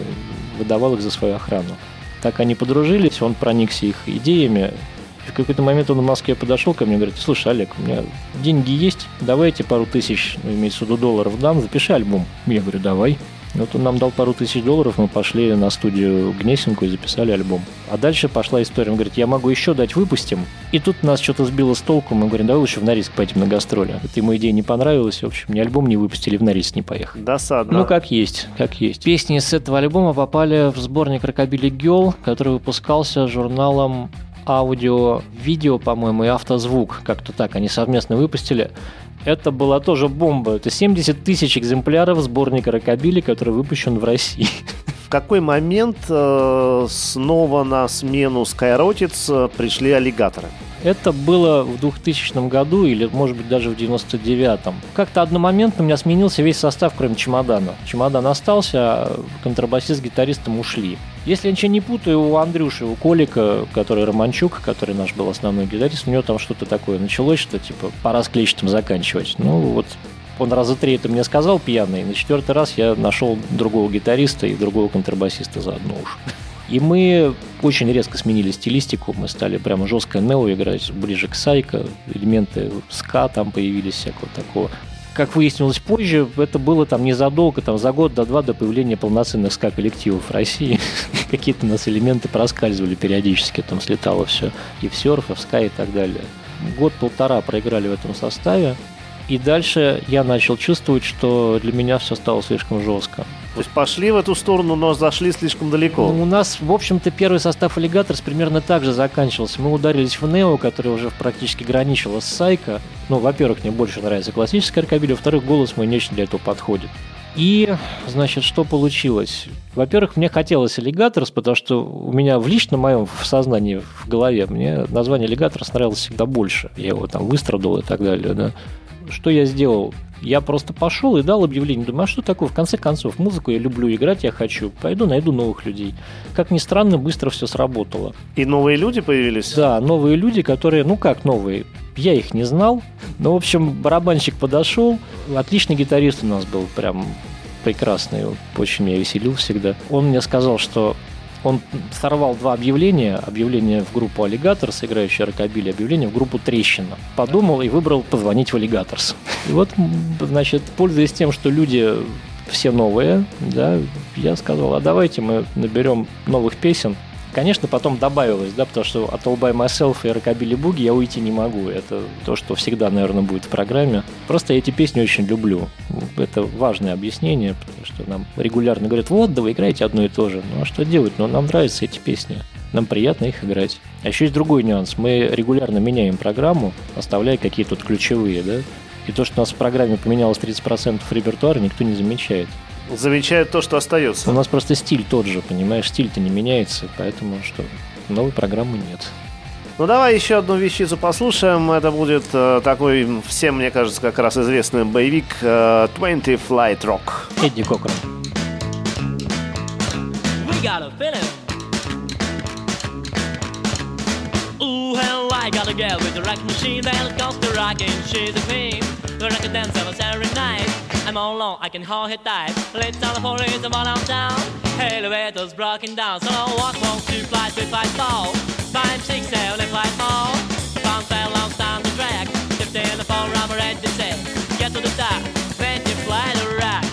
выдавал их за свою охрану. Так они подружились, он проникся их идеями, в какой-то момент он в Москве подошел ко мне и говорит, слушай, Олег, у меня деньги есть, давайте пару тысяч, ну, имеется в виду долларов дам, запиши альбом. Я говорю, давай. Вот он нам дал пару тысяч долларов, мы пошли на студию Гнесинку и записали альбом. А дальше пошла история. Он говорит, я могу еще дать, выпустим. И тут нас что-то сбило с толку. Мы говорим, давай лучше в Норильск поедем на гастроли. Это ему идея не понравилась. В общем, ни альбом не выпустили, в Норильск не поехали. Досадно. Ну, как есть, как есть. Песни с этого альбома попали в сборник «Рокобили Гел», который выпускался журналом аудио, видео, по-моему, и автозвук. Как-то так они совместно выпустили. Это была тоже бомба. Это 70 тысяч экземпляров сборника рокобили, который выпущен в России. В какой момент э, снова на смену Skyrotids пришли аллигаторы? Это было в 2000 году или, может быть, даже в 99-м. Как-то одномоментно у меня сменился весь состав, кроме чемодана. Чемодан остался, а контрабасист с гитаристом ушли. Если я ничего не путаю, у Андрюши, у Колика, который Романчук, который наш был основной гитарист, у него там что-то такое началось, что типа пора с клетчатым заканчивать. Ну вот он раза три это мне сказал пьяный, на четвертый раз я нашел другого гитариста и другого контрабасиста заодно уж. И мы очень резко сменили стилистику, мы стали прямо жестко нео играть, ближе к сайко, элементы ска там появились, всякого такого. Как выяснилось позже, это было там незадолго, там за год до два до появления полноценных ска-коллективов в России. Какие-то у нас элементы проскальзывали периодически, там слетало все и в серф, и в ска и так далее. Год-полтора проиграли в этом составе, и дальше я начал чувствовать, что для меня все стало слишком жестко. То есть пошли в эту сторону, но зашли слишком далеко. Ну, у нас, в общем-то, первый состав Аллигаторс примерно так же заканчивался. Мы ударились в Нео, который уже практически граничила с Сайко. Ну, во-первых, мне больше нравится классическая рокобили, во-вторых, голос мой не очень для этого подходит. И, значит, что получилось? Во-первых, мне хотелось аллигаторс, потому что у меня в личном моем в сознании, в голове, мне название аллигаторс нравилось всегда больше. Я его там выстрадал и так далее, да что я сделал? Я просто пошел и дал объявление. Думаю, а что такое? В конце концов, музыку я люблю играть, я хочу. Пойду найду новых людей. Как ни странно, быстро все сработало. И новые люди появились? Да, новые люди, которые, ну как новые, я их не знал. Но, в общем, барабанщик подошел. Отличный гитарист у нас был, прям прекрасный. Очень меня веселил всегда. Он мне сказал, что он сорвал два объявления. Объявление в группу Аллигаторс, играющий рокобили, объявление в группу Трещина. Подумал и выбрал позвонить в Аллигаторс. И вот, значит, пользуясь тем, что люди все новые, да, я сказал, а давайте мы наберем новых песен, Конечно, потом добавилось, да, потому что от All By Myself и Rockabilly Boogie я уйти не могу. Это то, что всегда, наверное, будет в программе. Просто я эти песни очень люблю. Это важное объяснение, потому что нам регулярно говорят, вот, да вы играете одно и то же. Ну а что делать? Ну нам нравятся эти песни. Нам приятно их играть. А еще есть другой нюанс. Мы регулярно меняем программу, оставляя какие-то ключевые, да. И то, что у нас в программе поменялось 30% репертуара, никто не замечает замечает то, что остается. У нас просто стиль тот же, понимаешь, стиль-то не меняется, поэтому что новой программы нет. Ну давай еще одну вещицу послушаем. Это будет э, такой, всем, мне кажется, как раз известный боевик э, 20 Flight Rock. Эдди Кокрон. We got a Ooh, hell, I got a girl with a rock machine comes to rocking. She's a queen. The rock dance almost every night. I'm all alone, I can hold it tight. Let's tell the police I'm down. Elevator's broken down, so I walk two flights, three flights, four. Five, six, seven, eight flights more. Pound fell on stand the track. Fifteen, the phone, I'm ready to say. Get to the top, then you fly the rack.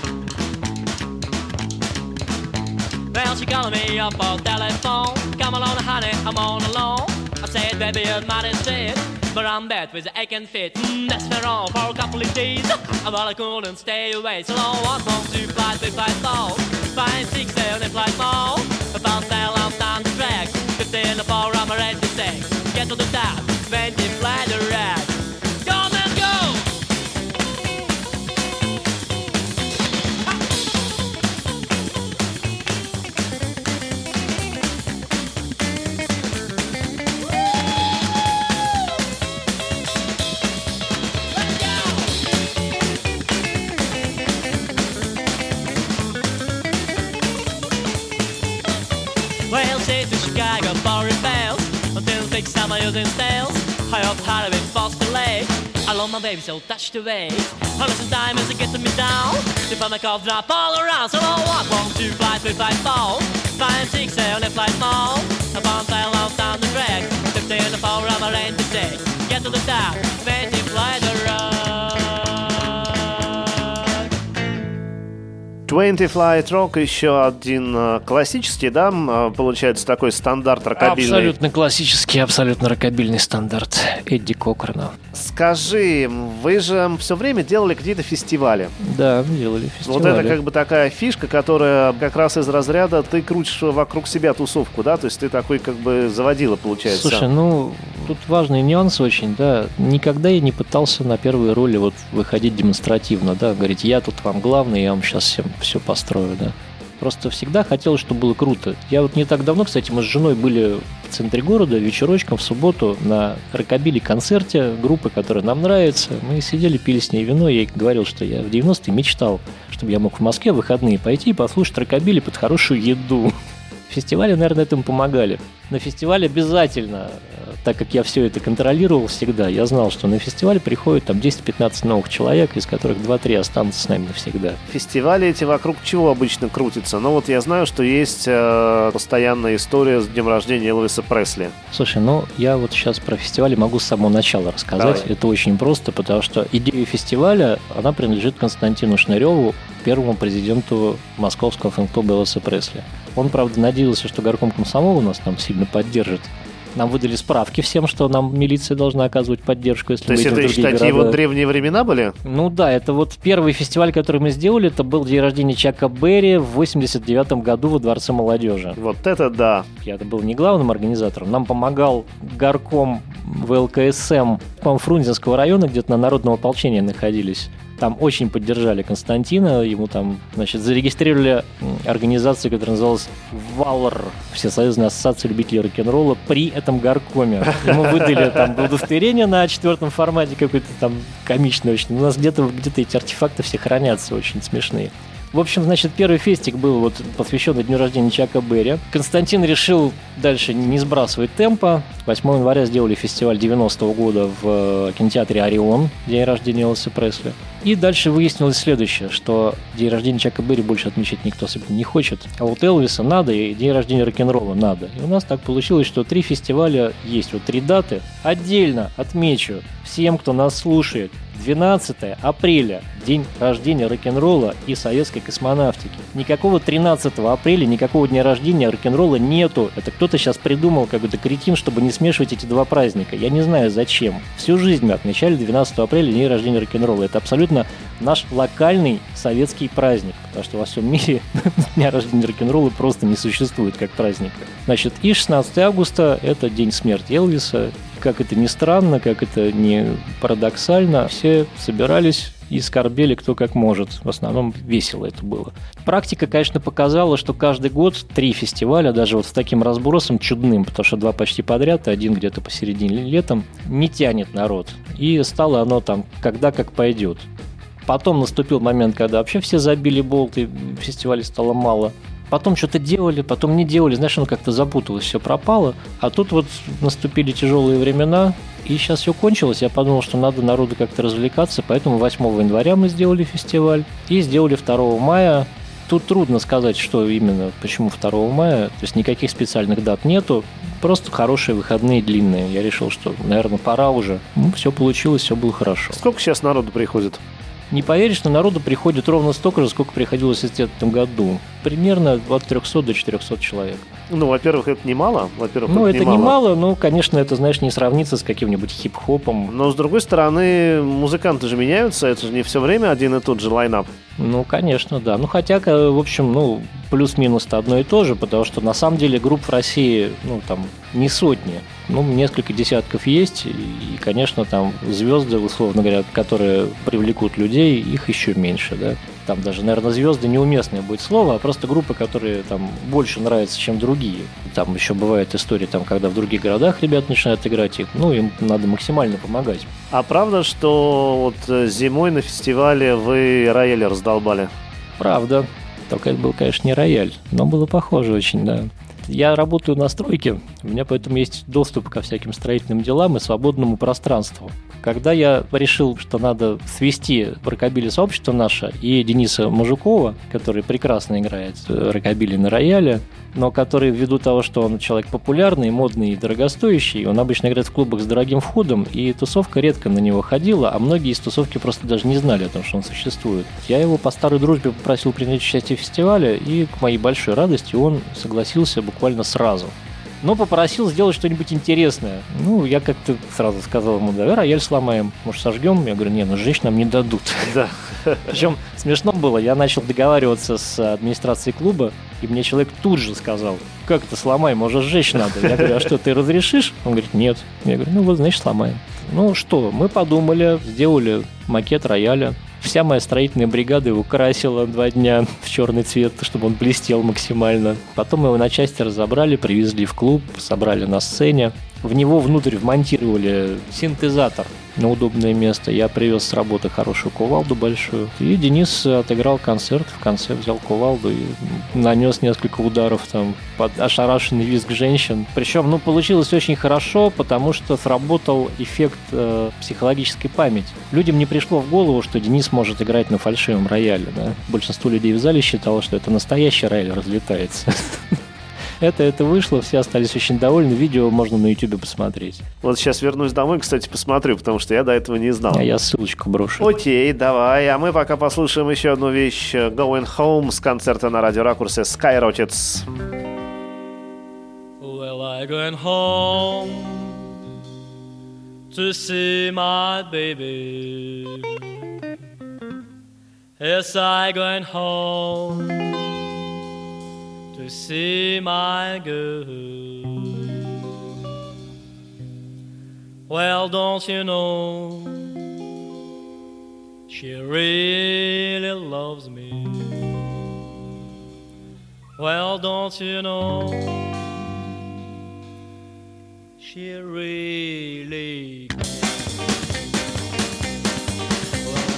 Well, she calling me up on telephone. Come along, honey, I'm all alone baby, I'm not as. But I'm bad with the ache and fit. Mm, that's for a couple of days. Well, I couldn't stay away. So long, walk on two, five, three, five, four. Five, six, seven, and five more. About that last fall, the track. Fifteen, the four, I'm a red mistake. Get to the top, when you fly the rack. Six using stales High up high with fast delay I love my baby so touch the How listen time as it gets me down. If I make off drop all around So I'll walk. One, two, fly, three, fly, four. Five, six, seven, eight, fly, more A bomb fell off down the track. Fifty in the of a rain to take Get to the top, twenty, 20 Flight Rock еще один э, классический, да, э, получается такой стандарт рокобильный. Абсолютно классический, абсолютно рокобильный стандарт Эдди Кокрона. Скажи, вы же все время делали какие-то фестивали. Да, делали фестивали. Вот это как бы такая фишка, которая как раз из разряда ты крутишь вокруг себя тусовку, да? То есть ты такой как бы заводила, получается. Слушай, ну, тут важный нюанс очень, да. Никогда я не пытался на первые роли вот выходить демонстративно, да, говорить, я тут вам главный, я вам сейчас всем все построю, да. Просто всегда хотелось, чтобы было круто. Я вот не так давно, кстати, мы с женой были в центре города вечерочком в субботу на рокобили концерте группы, которая нам нравится. Мы сидели, пили с ней вино, я ей говорил, что я в 90-е мечтал, чтобы я мог в Москве в выходные пойти и послушать рокобили под хорошую еду. Фестивали, наверное, этому помогали. На фестивале обязательно, э, так как я все это контролировал всегда, я знал, что на фестиваль приходит там 10-15 новых человек, из которых 2-3 останутся с нами навсегда. Фестивали эти вокруг чего обычно крутятся? Ну вот я знаю, что есть э, постоянная история с днем рождения Элвиса Пресли. Слушай, ну я вот сейчас про фестивали могу с самого начала рассказать. Давай. Это очень просто, потому что идея фестиваля, она принадлежит Константину Шныреву, первому президенту московского фэн-клуба Элвиса Пресли. Он, правда, надеялся, что горком комсомола нас там сильно поддержит. Нам выдали справки всем, что нам милиция должна оказывать поддержку, если То есть мы идем это, города. вот древние времена были? Ну да, это вот первый фестиваль, который мы сделали, это был день рождения Чака Берри в 89 году во Дворце молодежи. Вот это да. Я был не главным организатором, нам помогал горком ВЛКСМ по Фрунзенского района, где-то на народном ополчении находились. Там очень поддержали Константина, ему там, значит, зарегистрировали организацию, которая называлась ВАЛР, Всесоюзная ассоциация любителей рок-н-ролла, при этом горкоме. Ему выдали там удостоверение на четвертом формате, какой-то там комичный очень. У нас где-то где эти артефакты все хранятся, очень смешные. В общем, значит, первый фестик был вот посвященный дню рождения Чака Берри. Константин решил дальше не сбрасывать темпа. 8 января сделали фестиваль 90-го года в э, кинотеатре «Орион», день рождения Элвиса Пресли. И дальше выяснилось следующее, что день рождения Чака Берри больше отмечать никто особенно не хочет. А вот Элвиса надо, и день рождения рок-н-ролла надо. И у нас так получилось, что три фестиваля есть, вот три даты. Отдельно отмечу всем, кто нас слушает. 12 апреля, день рождения рок-н-ролла и советской космонавтики. Никакого 13 апреля, никакого дня рождения рок-н-ролла нету. Это кто-то сейчас придумал какой-то кретин, чтобы не смешивать эти два праздника. Я не знаю зачем. Всю жизнь мы отмечали 12 апреля день рождения рок-н-ролла. Это абсолютно наш локальный советский праздник, потому что во всем мире дня рождения рок-н-ролла просто не существует как праздника. Значит, и 16 августа – это день смерти Элвиса. Как это ни странно, как это не парадоксально, все собирались и скорбели кто как может. В основном весело это было. Практика, конечно, показала, что каждый год три фестиваля, даже вот с таким разбросом чудным, потому что два почти подряд, один где-то посередине летом, не тянет народ. И стало оно там когда как пойдет. Потом наступил момент, когда вообще все забили болты, фестивалей стало мало. Потом что-то делали, потом не делали, знаешь, оно как-то запуталось, все пропало. А тут вот наступили тяжелые времена, и сейчас все кончилось. Я подумал, что надо народу как-то развлекаться, поэтому 8 января мы сделали фестиваль и сделали 2 мая. Тут трудно сказать, что именно, почему 2 мая. То есть никаких специальных дат нету. Просто хорошие выходные длинные. Я решил, что, наверное, пора уже. Ну, все получилось, все было хорошо. Сколько сейчас народу приходит? Не поверишь, но народу приходит ровно столько же, сколько приходилось в этом году. примерно от 300 до 400 человек. Ну, во-первых, это немало. Во-первых, Ну, это немало, но, конечно, это, знаешь, не сравнится с каким-нибудь хип-хопом. Но, с другой стороны, музыканты же меняются, это же не все время один и тот же лайнап. Ну, конечно, да. Ну, хотя, к- в общем, ну, плюс-минус-то одно и то же, потому что, на самом деле, групп в России, ну, там, не сотни. Ну, несколько десятков есть, и, конечно, там звезды, условно говоря, которые привлекут людей, их еще меньше, да. Там даже, наверное, звезды неуместное будет слово, а просто группы, которые там больше нравятся, чем другие. Там еще бывают истории, там, когда в других городах ребят начинают играть их, ну, им надо максимально помогать. А правда, что вот э, зимой на фестивале вы рояли раздолбали? Правда. Только это был, конечно, не рояль, но было похоже очень, да. Я работаю на стройке, у меня поэтому есть доступ ко всяким строительным делам и свободному пространству. Когда я решил, что надо свести рокобили сообщество наше и Дениса Мужикова, который прекрасно играет э, рокобили на рояле, но который ввиду того, что он человек популярный, модный и дорогостоящий, он обычно играет в клубах с дорогим входом, и тусовка редко на него ходила, а многие из тусовки просто даже не знали о том, что он существует. Я его по старой дружбе попросил принять участие в фестивале, и к моей большой радости он согласился буквально сразу. Но попросил сделать что-нибудь интересное. Ну, я как-то сразу сказал ему, давай рояль сломаем, может, сожгем? Я говорю, не, ну сжечь нам не дадут. Да. Причем смешно было, я начал договариваться с администрацией клуба, и мне человек тут же сказал, как это сломаем, может сжечь надо. Я говорю, а что, ты разрешишь? Он говорит, нет. Я говорю, ну вот, значит, сломаем. Ну что, мы подумали, сделали макет рояля. Вся моя строительная бригада его красила два дня в черный цвет, чтобы он блестел максимально. Потом его на части разобрали, привезли в клуб, собрали на сцене. В него внутрь вмонтировали синтезатор на удобное место. Я привез с работы хорошую кувалду большую. И Денис отыграл концерт. В конце взял кувалду и нанес несколько ударов там под ошарашенный визг женщин. Причем, ну, получилось очень хорошо, потому что сработал эффект э, психологической памяти. Людям не пришло в голову, что Денис может играть на фальшивом рояле. Да? Большинство людей в зале считало, что это настоящий рояль разлетается. Это, это вышло, все остались очень довольны. Видео можно на YouTube посмотреть. Вот сейчас вернусь домой, кстати, посмотрю, потому что я до этого не знал. А я ссылочку брошу. Окей, давай. А мы пока послушаем еще одну вещь Going Home с концерта на радио Ракурсе Skyrockets. Well, I going home to see my baby. Yes, I going home to see my girl. Well, don't you know she really loves me? Well, don't you know? she really Well,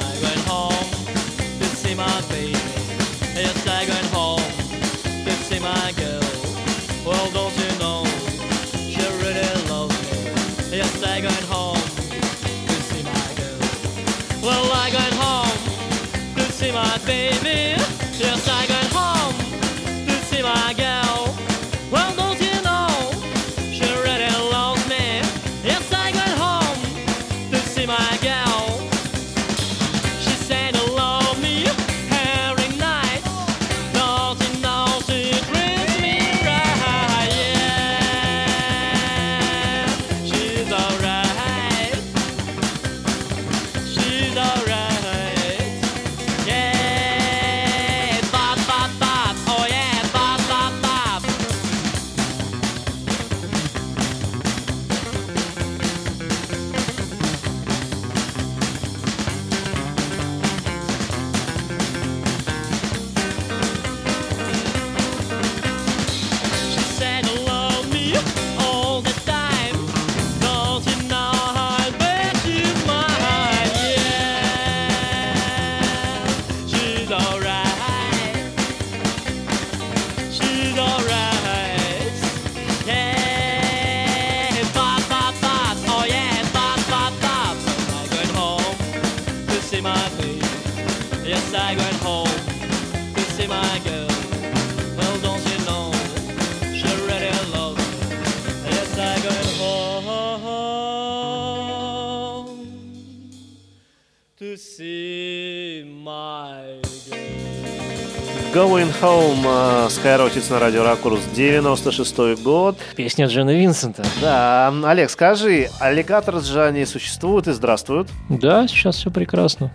I went home to see my baby. See my girl. Well, don't you know she really loves me? Yes, I went home to see my girl. Well, I went home to see my baby. Going Home, э, Skyrockett's на радио Ракурс, 96 год. Песня Джона Винсента. Да, Олег, скажи, аллигаторы же они существуют и здравствуют? Да, сейчас все прекрасно.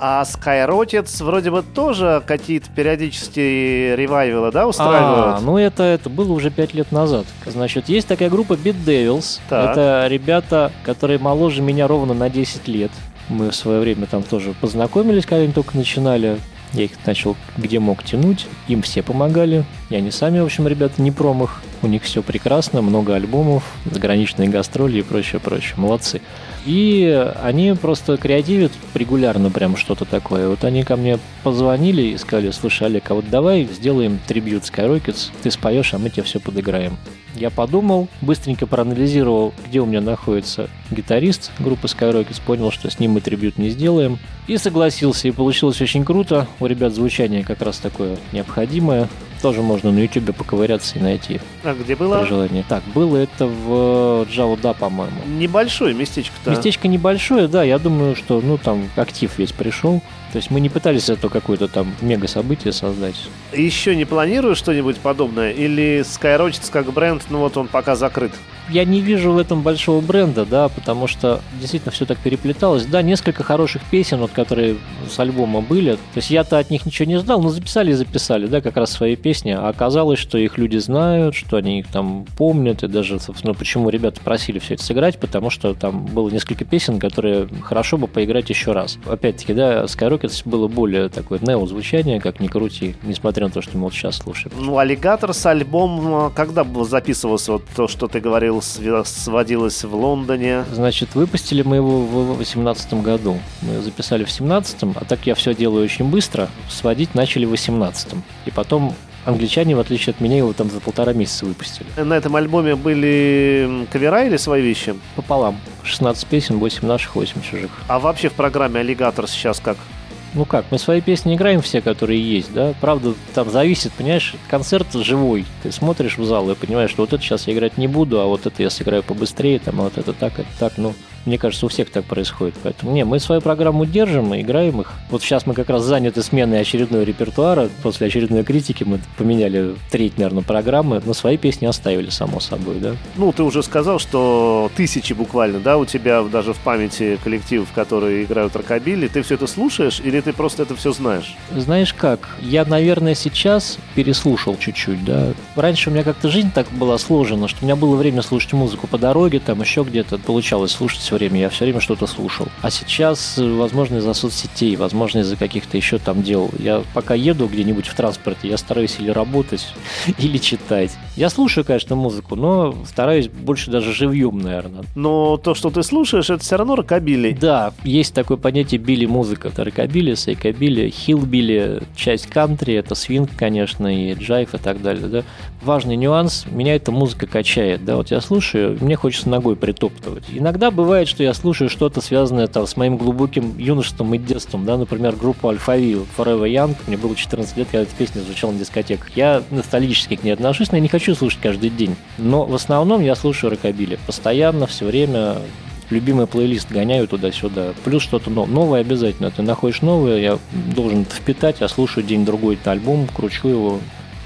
А Skyrockett's вроде бы тоже какие-то периодически ревайвелы, да, устраивают? А, ну это, это было уже пять лет назад. Значит, есть такая группа Beat Devils. Так. Это ребята, которые моложе меня ровно на 10 лет. Мы в свое время там тоже познакомились, когда они только начинали. Я их начал где мог тянуть, им все помогали. И они сами, в общем, ребята, не промах. У них все прекрасно, много альбомов, заграничные гастроли и прочее, прочее. Молодцы. И они просто креативят регулярно прям что-то такое. Вот они ко мне позвонили и сказали, слушай, Олег, а вот давай сделаем трибют Skyrockets, ты споешь, а мы тебе все подыграем. Я подумал, быстренько проанализировал, где у меня находится гитарист группы Skyrockets, понял, что с ним мы трибют не сделаем. И согласился, и получилось очень круто. У ребят звучание как раз такое необходимое. Тоже можно на ютубе поковыряться и найти А где было? при желании. Так, было это в Джао Да, по-моему. Небольшое местечко-то. Местечко небольшое, да, я думаю, что, ну, там актив весь пришел. То есть мы не пытались это какое-то там мега событие создать. Еще не планируешь что-нибудь подобное? Или Skyrockett's как бренд, ну вот он пока закрыт? Я не вижу в этом большого бренда, да, потому что действительно все так переплеталось. Да, несколько хороших песен, вот, которые с альбома были. То есть я-то от них ничего не ждал, но записали и записали, да, как раз свои песни. А оказалось, что их люди знают, что они их там помнят, и даже, собственно, почему ребята просили все это сыграть, потому что там было несколько песен, которые хорошо бы поиграть еще раз. Опять-таки, да, Skyrockets было более такое нео-звучание, как ни крути, несмотря на то, что мы вот сейчас слушаем. Ну, Аллигатор с альбом, э, когда был записывался, вот то, что ты говорил, сводилось в Лондоне. Значит, выпустили мы его в 2018 году. Мы записали в 2017, а так я все делаю очень быстро, сводить начали в 2018. И потом англичане, в отличие от меня, его там за полтора месяца выпустили. На этом альбоме были кавера или свои вещи? Пополам. 16 песен, 8 наших, 8 чужих. А вообще в программе Аллигатор сейчас как? Ну как, мы свои песни играем все, которые есть, да? Правда, там зависит, понимаешь, концерт живой. Ты смотришь в зал и понимаешь, что вот это сейчас я играть не буду, а вот это я сыграю побыстрее, там, а вот это так, это так, ну... Мне кажется, у всех так происходит. Поэтому, не, мы свою программу держим и играем их. Вот сейчас мы как раз заняты сменой очередного репертуара. После очередной критики мы поменяли треть, наверное, программы, но свои песни оставили, само собой, да. Ну, ты уже сказал, что тысячи буквально, да, у тебя даже в памяти коллективов, которые играют рокобили. Ты все это слушаешь или ты просто это все знаешь? Знаешь как, я, наверное, сейчас переслушал чуть-чуть, да. Раньше у меня как-то жизнь так была сложена, что у меня было время слушать музыку по дороге, там еще где-то получалось слушать все время, я все время что-то слушал. А сейчас, э, возможно, из-за соцсетей, возможно, из-за каких-то еще там дел. Я пока еду где-нибудь в транспорте, я стараюсь или работать, или читать. Я слушаю, конечно, музыку, но стараюсь больше даже живьем, наверное. Но то, что ты слушаешь, это все равно рокобили. Да, есть такое понятие билли-музыка. Это рокобили, сейкобили, хиллбили, часть кантри, это свинг, конечно, и джайв и так далее, да. Важный нюанс, меня эта музыка качает, да, вот я слушаю, мне хочется ногой притоптывать. Иногда бывает, что я слушаю что-то связанное там с моим глубоким юношеством и детством, да, например, группу Альфавил, Forever Young, мне было 14 лет, когда эта песня звучала на дискотеках. Я ностальгически к ней отношусь, но я не хочу слушать каждый день. Но в основном я слушаю рокобили. Постоянно, все время, любимый плейлист гоняю туда-сюда. Плюс что-то но- новое обязательно. Ты находишь новое, я должен это впитать, я слушаю день-другой альбом, кручу его,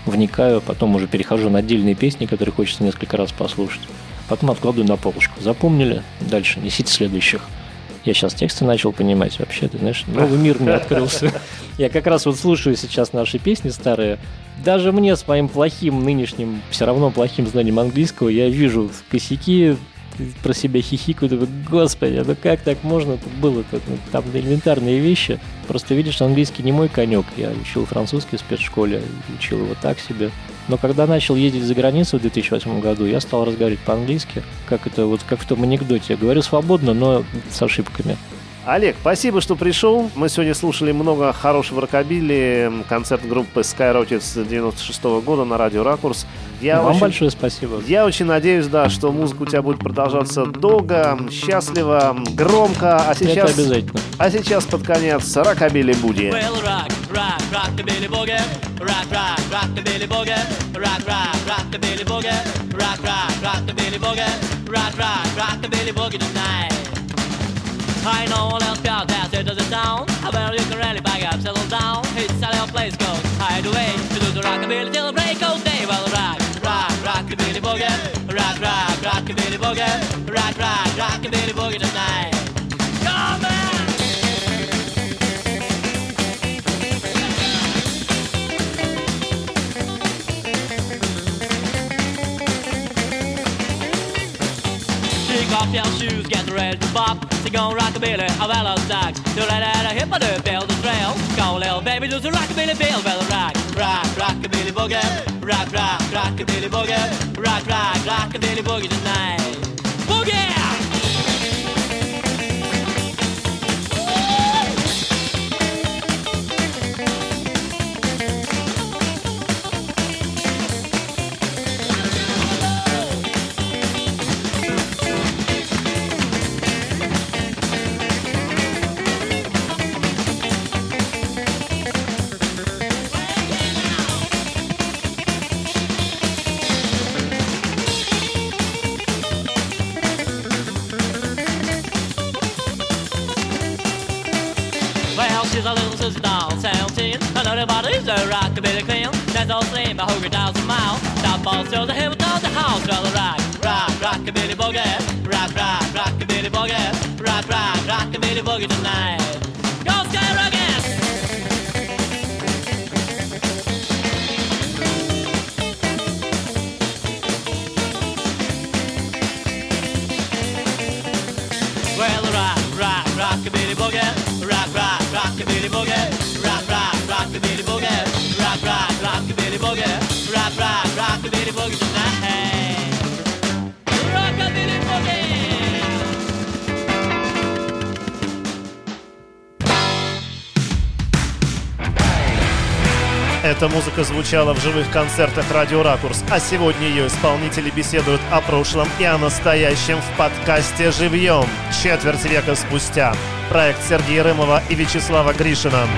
вникаю, потом уже перехожу на отдельные песни, которые хочется несколько раз послушать. Потом откладываю на полочку. Запомнили? Дальше несите следующих. Я сейчас тексты начал понимать вообще, ты знаешь, новый мир мне открылся. Я как раз вот слушаю сейчас наши песни старые. Даже мне с моим плохим нынешним, все равно плохим знанием английского, я вижу косяки, про себя хихикаю, думаю, господи, ну как так можно тут было-то? Ну, там элементарные вещи. Просто видишь, английский не мой конек. Я учил французский в спецшколе, учил его так себе. Но когда начал ездить за границу в 2008 году, я стал разговаривать по-английски, как это вот как в том анекдоте. Я говорю свободно, но с ошибками. Олег, спасибо, что пришел. Мы сегодня слушали много хорошего рокобили. Концерт группы Skyrockets 96 года на радио Ракурс. Я Вам очень, большое спасибо. я очень надеюсь, да, что музыка у тебя будет продолжаться долго, счастливо, громко. А Это сейчас, обязательно. а сейчас под конец рокобили буди. Well, rock, rock, rock the Billy Boogie. Rock, rock, rock the Billy Boogie. Rock, rock, rock the Billy Boogie. Rock, rock, rock the Billy Boogie. Rock, rock, rock the Billy Boogie tonight. I know all else out there, to the town. Well, you can really back up, settle down. It's a little place called Hideaway. boogie, rock, again. Take off your shoes, get ready to bop. Sing on rockabilly, a well sax. Do that at a hip of the build the trail. Go little baby, do the rockabilly bill, well rock, rock, rockabilly boogie, rock, rock, rockabilly boogie, rock, rock, rockabilly boogie tonight. every thousand miles. top ball shows the hill without the house. Rather rock, rock, rock a billy boogie. Rock, rock, rock a billy boogie. Rock, rock, rock a billy boogie tonight. Эта музыка звучала в живых концертах «Радио Ракурс», а сегодня ее исполнители беседуют о прошлом и о настоящем в подкасте «Живьем» четверть века спустя. Проект Сергея Рымова и Вячеслава Гришина.